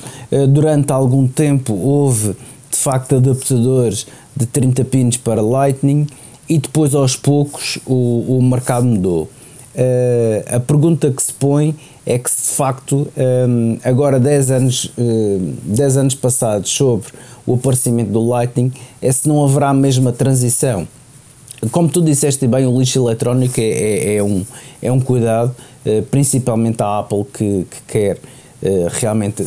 durante algum tempo houve de facto adaptadores de 30 pinos para Lightning e depois aos poucos o, o mercado mudou. Uh, a pergunta que se põe é que de facto um, eh, agora 10 anos, 10 anos passados sobre o aparecimento do Lightning é se não haverá a mesma transição. Como tu disseste bem, o lixo eletrónico é, é, é um, é um cuidado, uh, principalmente a Apple que, que quer realmente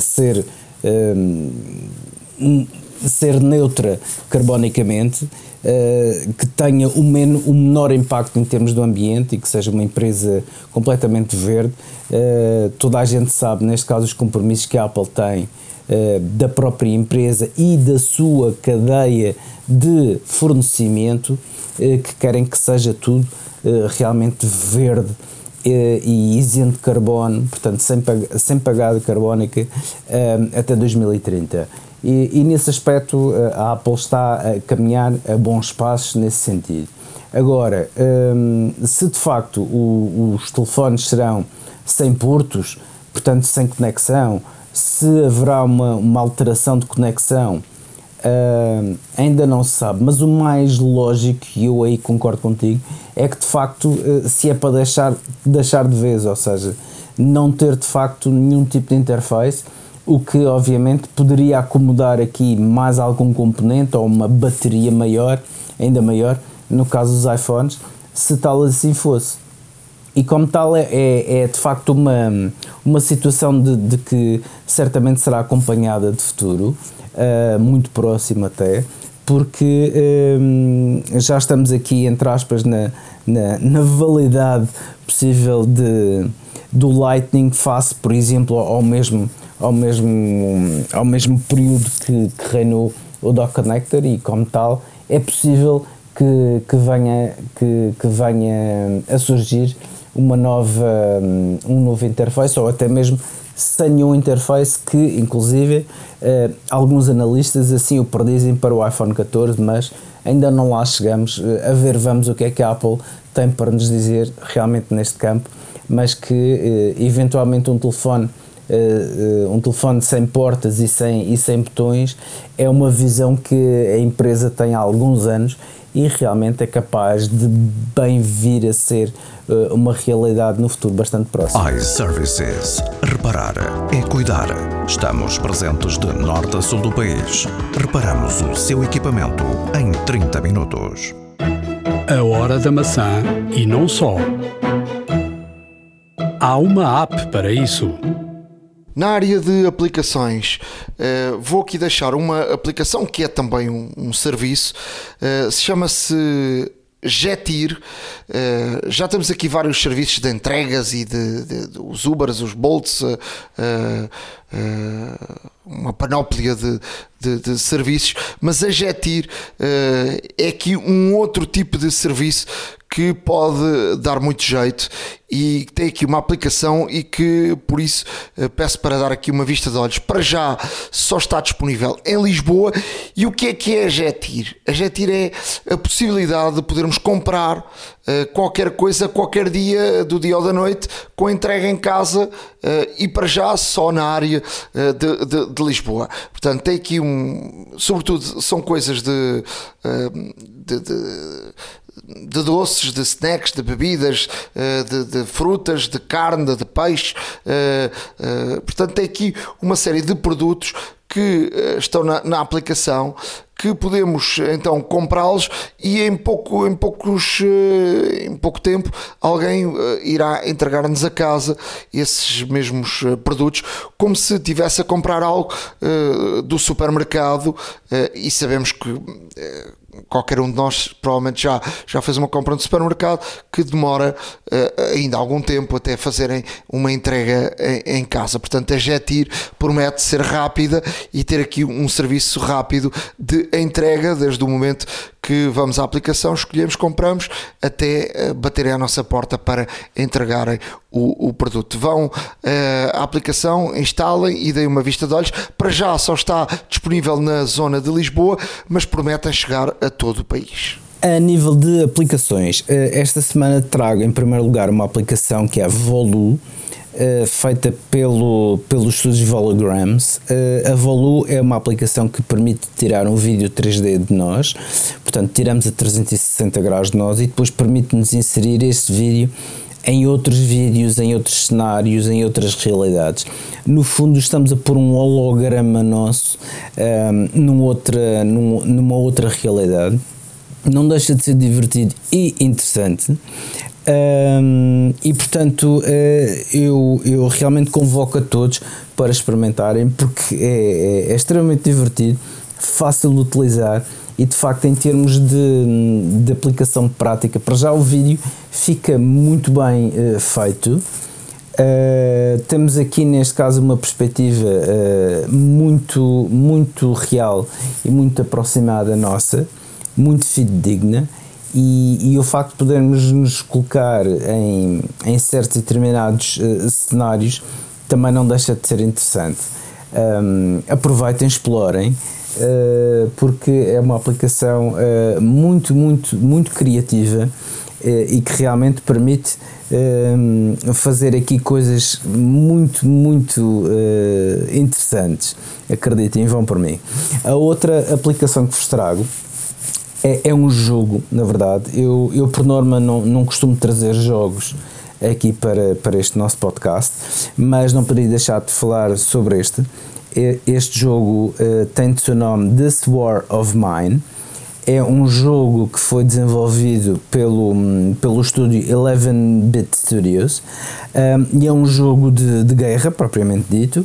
ser um, ser neutra carbonicamente, uh, que tenha o, men o menor impacto em termos do ambiente e que seja uma empresa completamente verde. Uh, toda a gente sabe, neste caso, os compromissos que a Apple tem uh, da própria empresa e da sua cadeia de fornecimento, que querem que seja tudo realmente verde e isento de carbono, portanto sem, sem pagada carbónica até 2030. E, e, nesse aspecto eh, a Apple está a caminhar a bons passos nesse sentido. Agora, hum, se de facto o, os telefones serão sem portos, portanto sem conexão, se haverá uma, uma alteração de conexão, hum, ainda não se sabe, mas o mais lógico, e eu aí concordo contigo, é que de facto eh, se é para deixar, deixar de vez, ou seja, não ter de facto nenhum tipo de interface, o que obviamente poderia acomodar aqui mais algum componente ou uma bateria maior, ainda maior, no caso dos iPhones, se tal assim fosse. E como tal é, é, é de facto uma, uma situação de, de, que certamente será acompanhada de futuro, uh, muito próximo até, porque uh, já estamos aqui, entre aspas, na, na, na validade possível de, do Lightning face, por exemplo, ao mesmo ao mesmo, ao mesmo período que, que reinou o Dock Connector e, como tal, é possível que, que, venha, que, que venha a surgir uma nova, um novo interface ou até mesmo sem um interface que, inclusive, eh, alguns analistas assim o predizem para o iPhone 14, mas ainda não lá chegamos. Eh, a ver, vamos o que é que a Apple tem para nos dizer realmente neste campo, mas que eh, eventualmente um telefone um telefone sem portas e sem, e sem botões é uma visão que a empresa tem há alguns anos e realmente é capaz de bem vir a ser uh, uma realidade no futuro bastante próximo. iServices. Reparar é cuidar. Estamos presentes de norte a sul do país. Reparamos o seu equipamento em 30 minutos. A hora da maçã e não só. Há uma app para isso. Na área de aplicações, uh, vou aqui deixar uma aplicação que é também um, serviço, uh, se chama-se Jetir. Uh, já temos aqui vários serviços de entregas e de, de, de os Ubers, os Bolts, uma panóplia de, de, de, serviços, mas a Getir uh, é aqui um outro tipo de serviço que pode dar muito jeito e tem aqui uma aplicação e que por isso uh, peço para dar aqui uma vista de olhos. Para já só está disponível em Lisboa e o que é que é a Getir? A Getir é a possibilidade de podermos comprar uh, qualquer coisa qualquer dia do dia ou da noite com entrega em casa e para já só na área de, de, de Lisboa. Portanto, tem aqui um sobretudo, são coisas de, de, de doces, de snacks, de bebidas, de, de frutas, de carne, de peixe. Portanto, tem aqui uma série de produtos que estão na, na aplicação que podemos então comprá-los e em pouco, em, poucos, eh, em pouco tempo alguém eh, irá entregar-nos a casa esses mesmos eh, produtos, como se tivesse a comprar algo do supermercado e sabemos que qualquer um de nós provavelmente já, já fez uma compra no supermercado que demora uh, ainda algum tempo até fazerem uma entrega em, em, casa. Portanto, a Jetir promete ser rápida e ter aqui um serviço rápido de entrega desde o momento que vamos à aplicação, escolhemos, compramos, até uh, baterem à nossa porta para entregarem o, o produto. Vão uh, à aplicação, instalem e deem uma vista de olhos. Para já só está disponível na zona de Lisboa, mas prometem chegar a todo o país. A nível de aplicações, eh, esta semana trago em primeiro lugar uma aplicação que é a Volu, Uh, feita pelo, pelos estúdios Volograms. Uh, a Volu é uma aplicação que permite tirar um vídeo 3D de nós, portanto, tiramos a 360 graus de nós e depois permite-nos inserir esse vídeo em outros vídeos, em outros cenários, em outras realidades. No fundo, estamos a pôr um holograma nosso um, num outra, num, numa outra realidade. Não deixa de ser divertido e interessante. Um, e portanto uh, eu, eu realmente convoco a todos para experimentarem porque é, é, é extremamente divertido, fácil de utilizar e de facto em termos de, de aplicação prática, para já o vídeo fica muito bem uh, feito. Uh, temos aqui neste caso uma perspectiva muito, muito real e muito aproximada nossa, muito fidedigna e, e o facto de podermos nos colocar em, em certos determinados uh, cenários também não deixa de ser interessante. Um, aproveitem, explorem uh, porque é uma aplicação uh, muito, muito, muito criativa uh, e que realmente permite fazer aqui coisas muito, muito interessantes. Acreditem, vão por mim. A outra aplicação que vos trago é, é um jogo, na verdade. Eu, eu por norma, não, não costumo trazer jogos aqui para, para este nosso podcast, mas não poderia deixar de falar sobre este este jogo uh, tem de seu nome This War of Mine. É um jogo que foi desenvolvido pelo, pelo estúdio 11-Bit Studios um, e é um jogo de, de guerra, propriamente dito,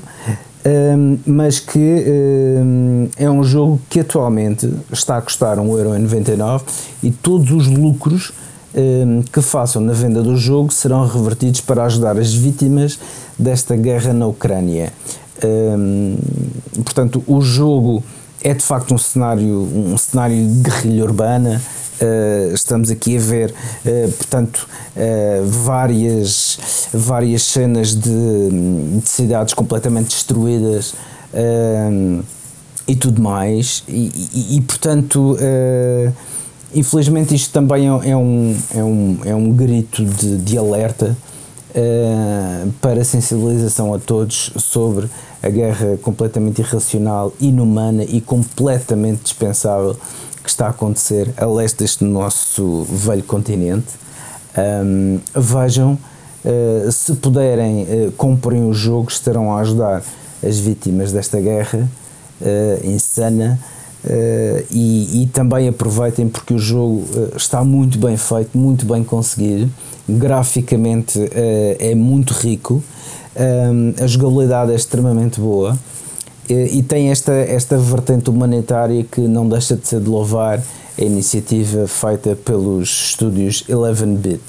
um, mas que um, é um jogo que atualmente está a custar 1,99€ e todos os lucros que façam na venda do jogo serão revertidos para ajudar as vítimas desta guerra na Ucrânia. Um, portanto, o jogo é de facto um cenário, um cenário de guerrilha urbana. Uh, estamos aqui a ver, uh, portanto, uh, várias, várias cenas de, de cidades completamente destruídas e tudo mais. E, e, e portanto, infelizmente, isto também é, é, um, é, um, é um grito de, de alerta para sensibilização a todos sobre a guerra completamente irracional, inumana e completamente dispensável que está a acontecer a leste deste nosso velho continente. Um, vejam, uh, se puderem, uh, comprem o jogo, estarão a ajudar as vítimas desta guerra uh, insana. E, e, também aproveitem porque o jogo está muito bem feito, muito bem conseguido, graficamente é muito rico, a jogabilidade é extremamente boa e tem esta, esta vertente humanitária que não deixa de ser de louvar a iniciativa feita pelos estúdios 11-bit.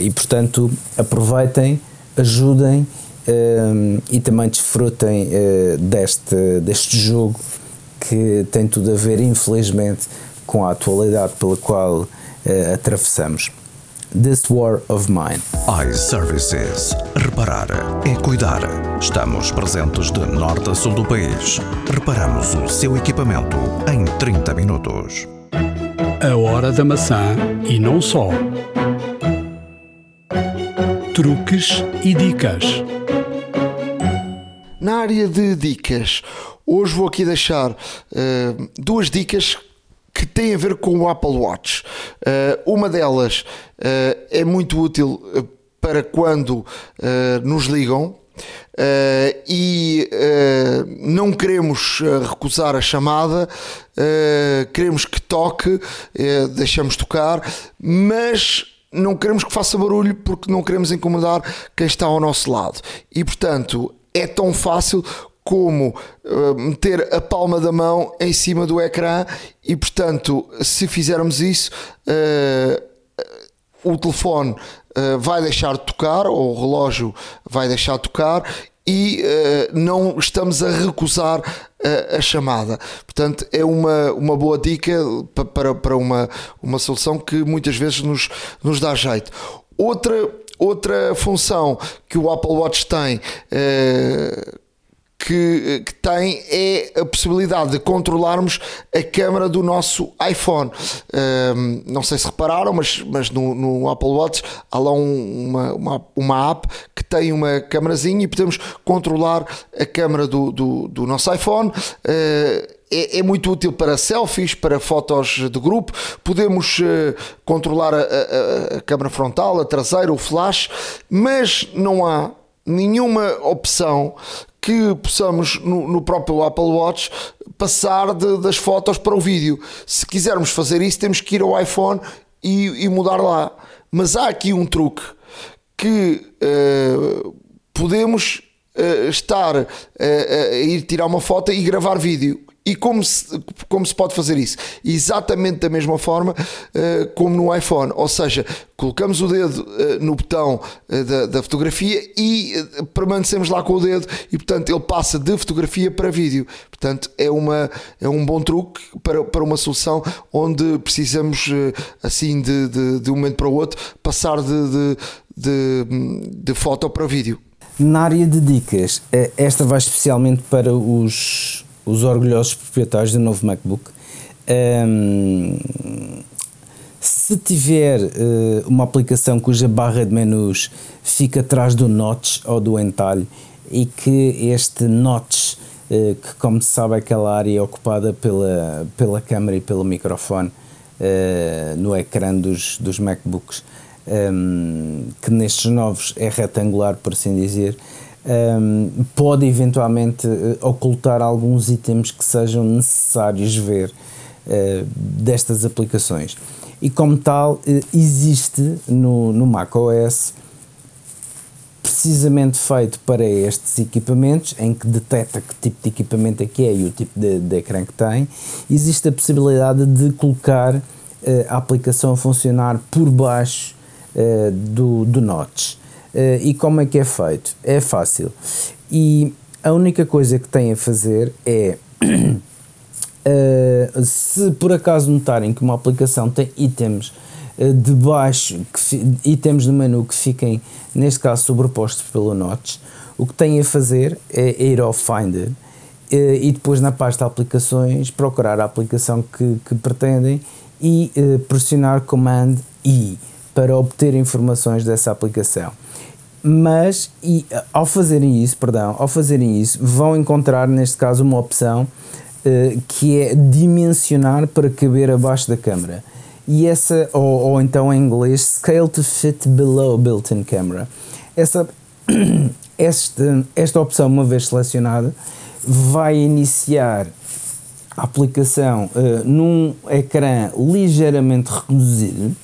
e portanto aproveitem, ajudem um, e também desfrutem uh, deste, deste jogo que tem tudo a ver, infelizmente, com a atualidade pela qual uh, atravessamos. This War of Mine. iServices. Reparar é cuidar. Estamos presentes de norte a sul do país. Reparamos o seu equipamento em 30 minutos. A hora da maçã e não só. Truques e dicas. Na área de dicas, hoje vou aqui deixar uh, duas dicas que têm a ver com o Apple Watch. Uh, uma delas uh, é muito útil para quando nos ligam. e não queremos recusar a chamada, queremos que toque, deixamos tocar, mas não queremos que faça barulho porque não queremos incomodar quem está ao nosso lado. E portanto, é tão fácil como uh, meter a palma da mão em cima do ecrã e portanto se fizermos isso uh, o telefone uh, vai deixar de tocar ou o relógio vai deixar de tocar e uh, não estamos a recusar a, a, chamada. Portanto, é uma, uma boa dica para, para uma, uma solução que muitas vezes nos, nos dá jeito. Outra, outra função que o Apple Watch tem. Uh, que, que, tem é a possibilidade de controlarmos a câmera do nosso iPhone. Um, não sei se repararam, mas, mas no, no Apple Watch há lá um, uma, uma, uma, app que tem uma câmerazinha e podemos controlar a câmera do, do, do nosso iPhone. Uh, é, é, muito útil para selfies, para fotos de grupo. Podemos uh, controlar a, a, a câmera frontal, a traseira, o flash, mas não há nenhuma opção que possamos no, no, próprio Apple Watch passar de, das fotos para o vídeo. Se quisermos fazer isso, temos que ir ao iPhone e, e mudar lá. Mas há aqui um truque que uh, podemos uh, estar uh, a ir tirar uma foto e gravar vídeo. E como se, como se pode fazer isso? Exatamente da mesma forma uh, como no iPhone, ou seja, colocamos o dedo uh, no botão uh, da, da, fotografia e permanecemos lá com o dedo e portanto ele passa de fotografia para vídeo. Portanto é, uma, é um bom truque para, para uma solução onde precisamos assim de, de, de, um momento para o outro passar de, de, de, foto para vídeo. Na área de dicas, esta vai especialmente para os os orgulhosos proprietários do novo MacBook. Um, se tiver uh, uma aplicação cuja barra de menus fica atrás do notch ou do entalho e que este notch, uh, que como se sabe é aquela área ocupada pela, pela câmera e pelo microfone uh, no ecrã dos, dos MacBooks, um, que nestes novos é retangular, por assim dizer, um, pode eventualmente uh, ocultar alguns itens que sejam necessários ver uh, destas aplicações. E como tal, uh, existe no, no macOS precisamente feito para estes equipamentos, em que detecta que tipo de equipamento é que é e o tipo de, de ecrã que tem, existe a possibilidade de colocar a aplicação a funcionar por baixo do, do notch. Uh, e como é que é feito? É fácil. E a única coisa que tem a fazer é. Uh, se por acaso notarem que uma aplicação tem itens uh, de baixo, que, itens do menu que fiquem, neste caso, sobrepostos pelo notch, o que têm a fazer é ir ao Finder uh, e depois na pasta aplicações procurar a aplicação que, que pretendem e pressionar Command I para obter informações dessa aplicação. Mas e, ao fazerem isso, perdão, ao fazerem isso, vão encontrar neste caso uma opção uh, que é dimensionar para caber abaixo da câmera. E essa, ou, ou então em inglês, scale to fit below built-in camera. Essa, esta, esta opção, uma vez selecionada, vai iniciar a aplicação uh, num ecrã ligeiramente reduzido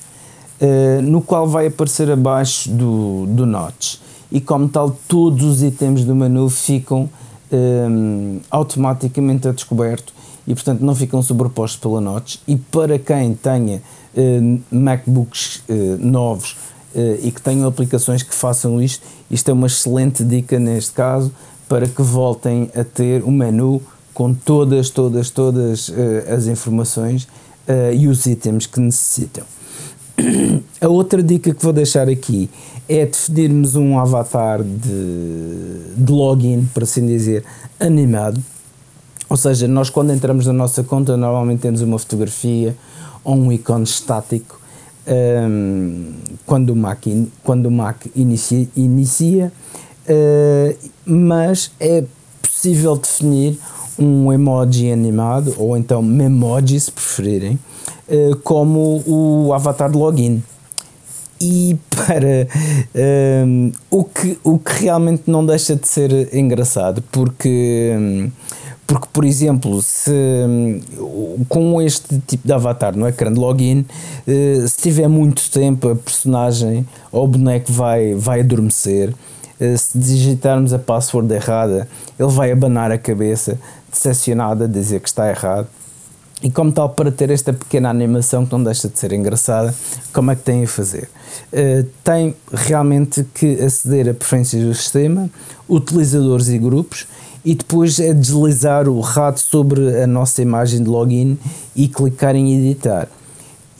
uh, no qual vai aparecer abaixo do, do notch. E como tal, todos os itens do menu ficam um, eh, automaticamente a descoberto e portanto não ficam sobrepostos pela notch. E para quem tenha uh, MacBooks uh, novos e que tenham aplicações que façam isto, isto é uma excelente dica neste caso para que voltem a ter um menu com todas, todas, todas as informações e os itens que necessitam. A outra dica que vou deixar aqui é definirmos um avatar de, de login, por assim dizer, animado. Ou seja, nós quando entramos na nossa conta normalmente temos uma fotografia ou um ícone estático um, quando o Mac, quando o Mac inicia, inicia uh, mas é possível definir um emoji animado ou então memoji se preferirem uh, como o avatar de login e para um, o, que, o que realmente não deixa de ser engraçado, porque, porque por exemplo, se com este tipo de avatar no ecrã de login, uh, se tiver muito tempo, a personagem ou o boneco vai, vai adormecer. Uh, se digitarmos a password errada, ele vai abanar a cabeça, decepcionado a dizer que está errado. E como tal, para ter esta pequena animação que não deixa de ser engraçada, como é que tem a fazer? Uh, tem realmente que aceder a preferências do sistema, utilizadores e grupos, e depois é deslizar o rato sobre a nossa imagem de login e clicar em editar.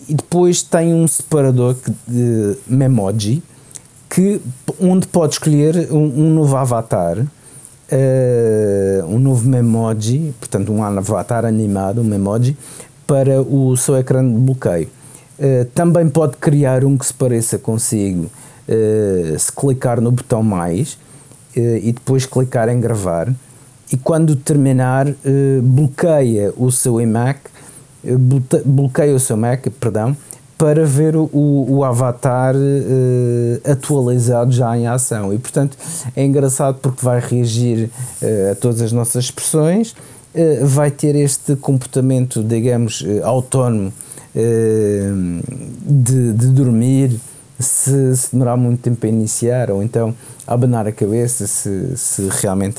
E depois tem um separador de Memoji, que, onde pode escolher um, um novo avatar uh, um novo Memoji, portanto um avatar animado, um Memoji, para o seu ecrã de bloqueio. Uh, também pode criar um que se pareça consigo uh, se clicar no botão mais e depois clicar em gravar e quando terminar bloqueia o seu iMac bloqueia o seu Mac, perdão, para ver o, o avatar uh, atualizado já em ação. E portanto é engraçado porque vai reagir uh, a todas as nossas expressões, uh, vai ter este comportamento, digamos, autónomo de, de, dormir. Se, se, demorar muito tempo a iniciar, ou então abanar a cabeça, se, se realmente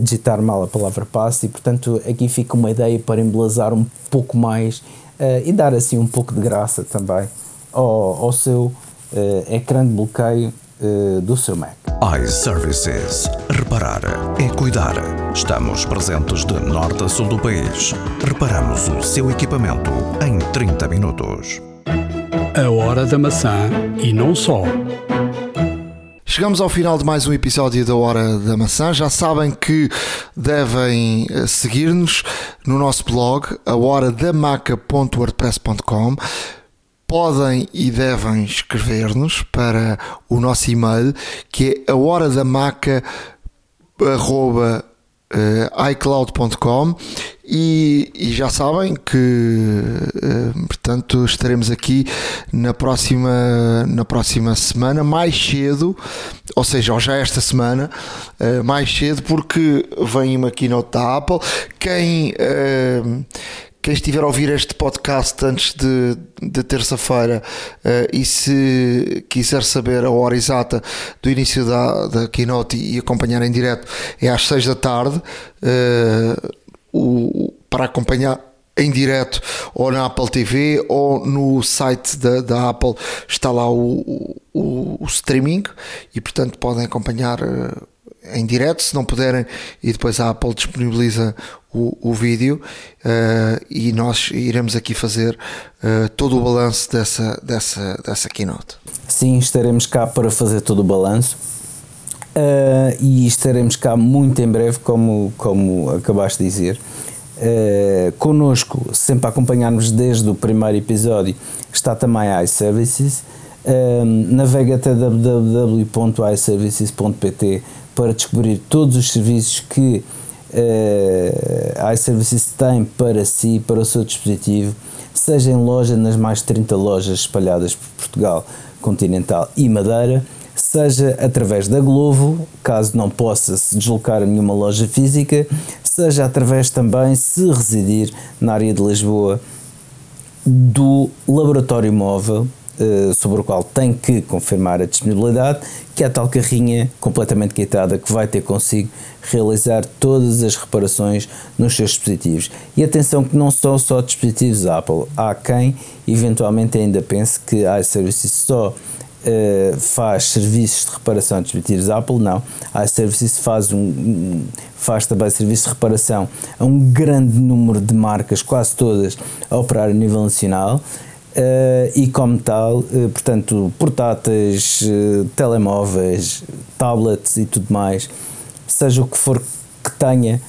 digitar mal a palavra passe, e portanto aqui fica uma ideia para embelezar um pouco mais e dar assim um pouco de graça também ao, ao seu uh, ecrã de bloqueio uh, do seu Mac. iServices. Reparar é cuidar. Estamos presentes de norte a sul do país. Reparamos o seu equipamento em 30 minutos. A hora da maçã e não só. Chegamos ao final de mais um episódio da Hora da Maçã. Já sabem que devem eh, seguir-nos no nosso blog, ahoradamaca.wordpress.com. Podem e devem escrever-nos para o nosso e-mail que é ahoradamaca.com uh, iCloud.com e, e, já sabem que uh, portanto estaremos aqui na próxima na próxima semana mais cedo ou seja já esta semana uh, mais cedo porque vem uma keynote da Apple. Quem quem estiver a ouvir este podcast antes de, de terça-feira uh, e se quiser saber a hora exata do início da, da keynote e, acompanhar em direto, é às 6 da tarde. Uh, o, para acompanhar em direto ou na Apple TV ou no site da, da Apple está lá o, o, o, streaming e portanto podem acompanhar uh, em direto se não puderem e depois a Apple disponibiliza o, o vídeo uh, e nós iremos aqui fazer uh, todo o balanço dessa, dessa, dessa keynote. Sim, estaremos cá para fazer todo o balanço uh, e estaremos cá muito em breve, como, como acabaste de dizer. Uh, connosco, sempre a acompanhar-nos desde o primeiro episódio, está também a iServices. Uh, navega até www.iservices.pt para descobrir todos os serviços que uh, iServices tem para si, para o seu dispositivo, seja em loja nas mais de 30 lojas espalhadas por Portugal continental e Madeira, seja através da Glovo, caso não possa se deslocar a nenhuma loja física, seja através também, se residir na área de Lisboa, do laboratório móvel sobre o qual tem que confirmar a disponibilidade, que é a tal carrinha completamente quitada que vai ter consigo realizar todas as reparações nos seus dispositivos. E atenção que não são só dispositivos Apple, há quem eventualmente ainda pense que a iServices só uh, faz serviços de reparação de dispositivos Apple, não. A iServices faz, um, faz também serviços de reparação a um grande número de marcas, quase todas, a operar a nível nacional. Uh, e como tal, uh, portanto, portáteis, uh, telemóveis, tablets e tudo mais, seja o que for que tenha,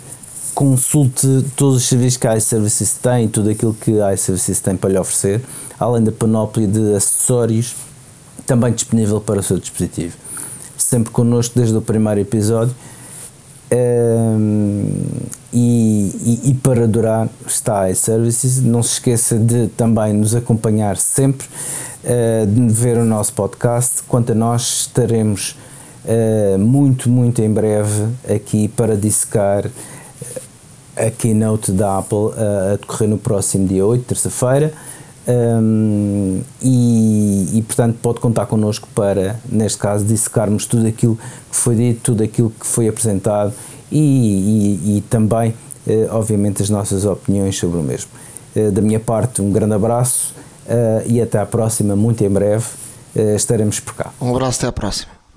consulte todos os serviços que a iServices tem, tudo aquilo que a iServices tem para lhe oferecer, além da panóplia de acessórios também disponível para o seu dispositivo. Sempre connosco desde o primeiro episódio. Um, e, e, e, para durar está iServices. Não se esqueça de também nos acompanhar sempre, uh, de ver o nosso podcast. Quanto a nós, estaremos uh, muito, muito em breve aqui para dissecar a keynote da Apple uh, a decorrer no próximo dia 8, terça-feira. Um, e, e, portanto pode contar connosco para, neste caso, dissecarmos tudo aquilo que foi dito, tudo aquilo que foi apresentado e, e, e também, eh, obviamente, as nossas opiniões sobre o mesmo. Eh, da minha parte, um grande abraço eh, e até à próxima, muito em breve estaremos por cá. Um abraço, até à próxima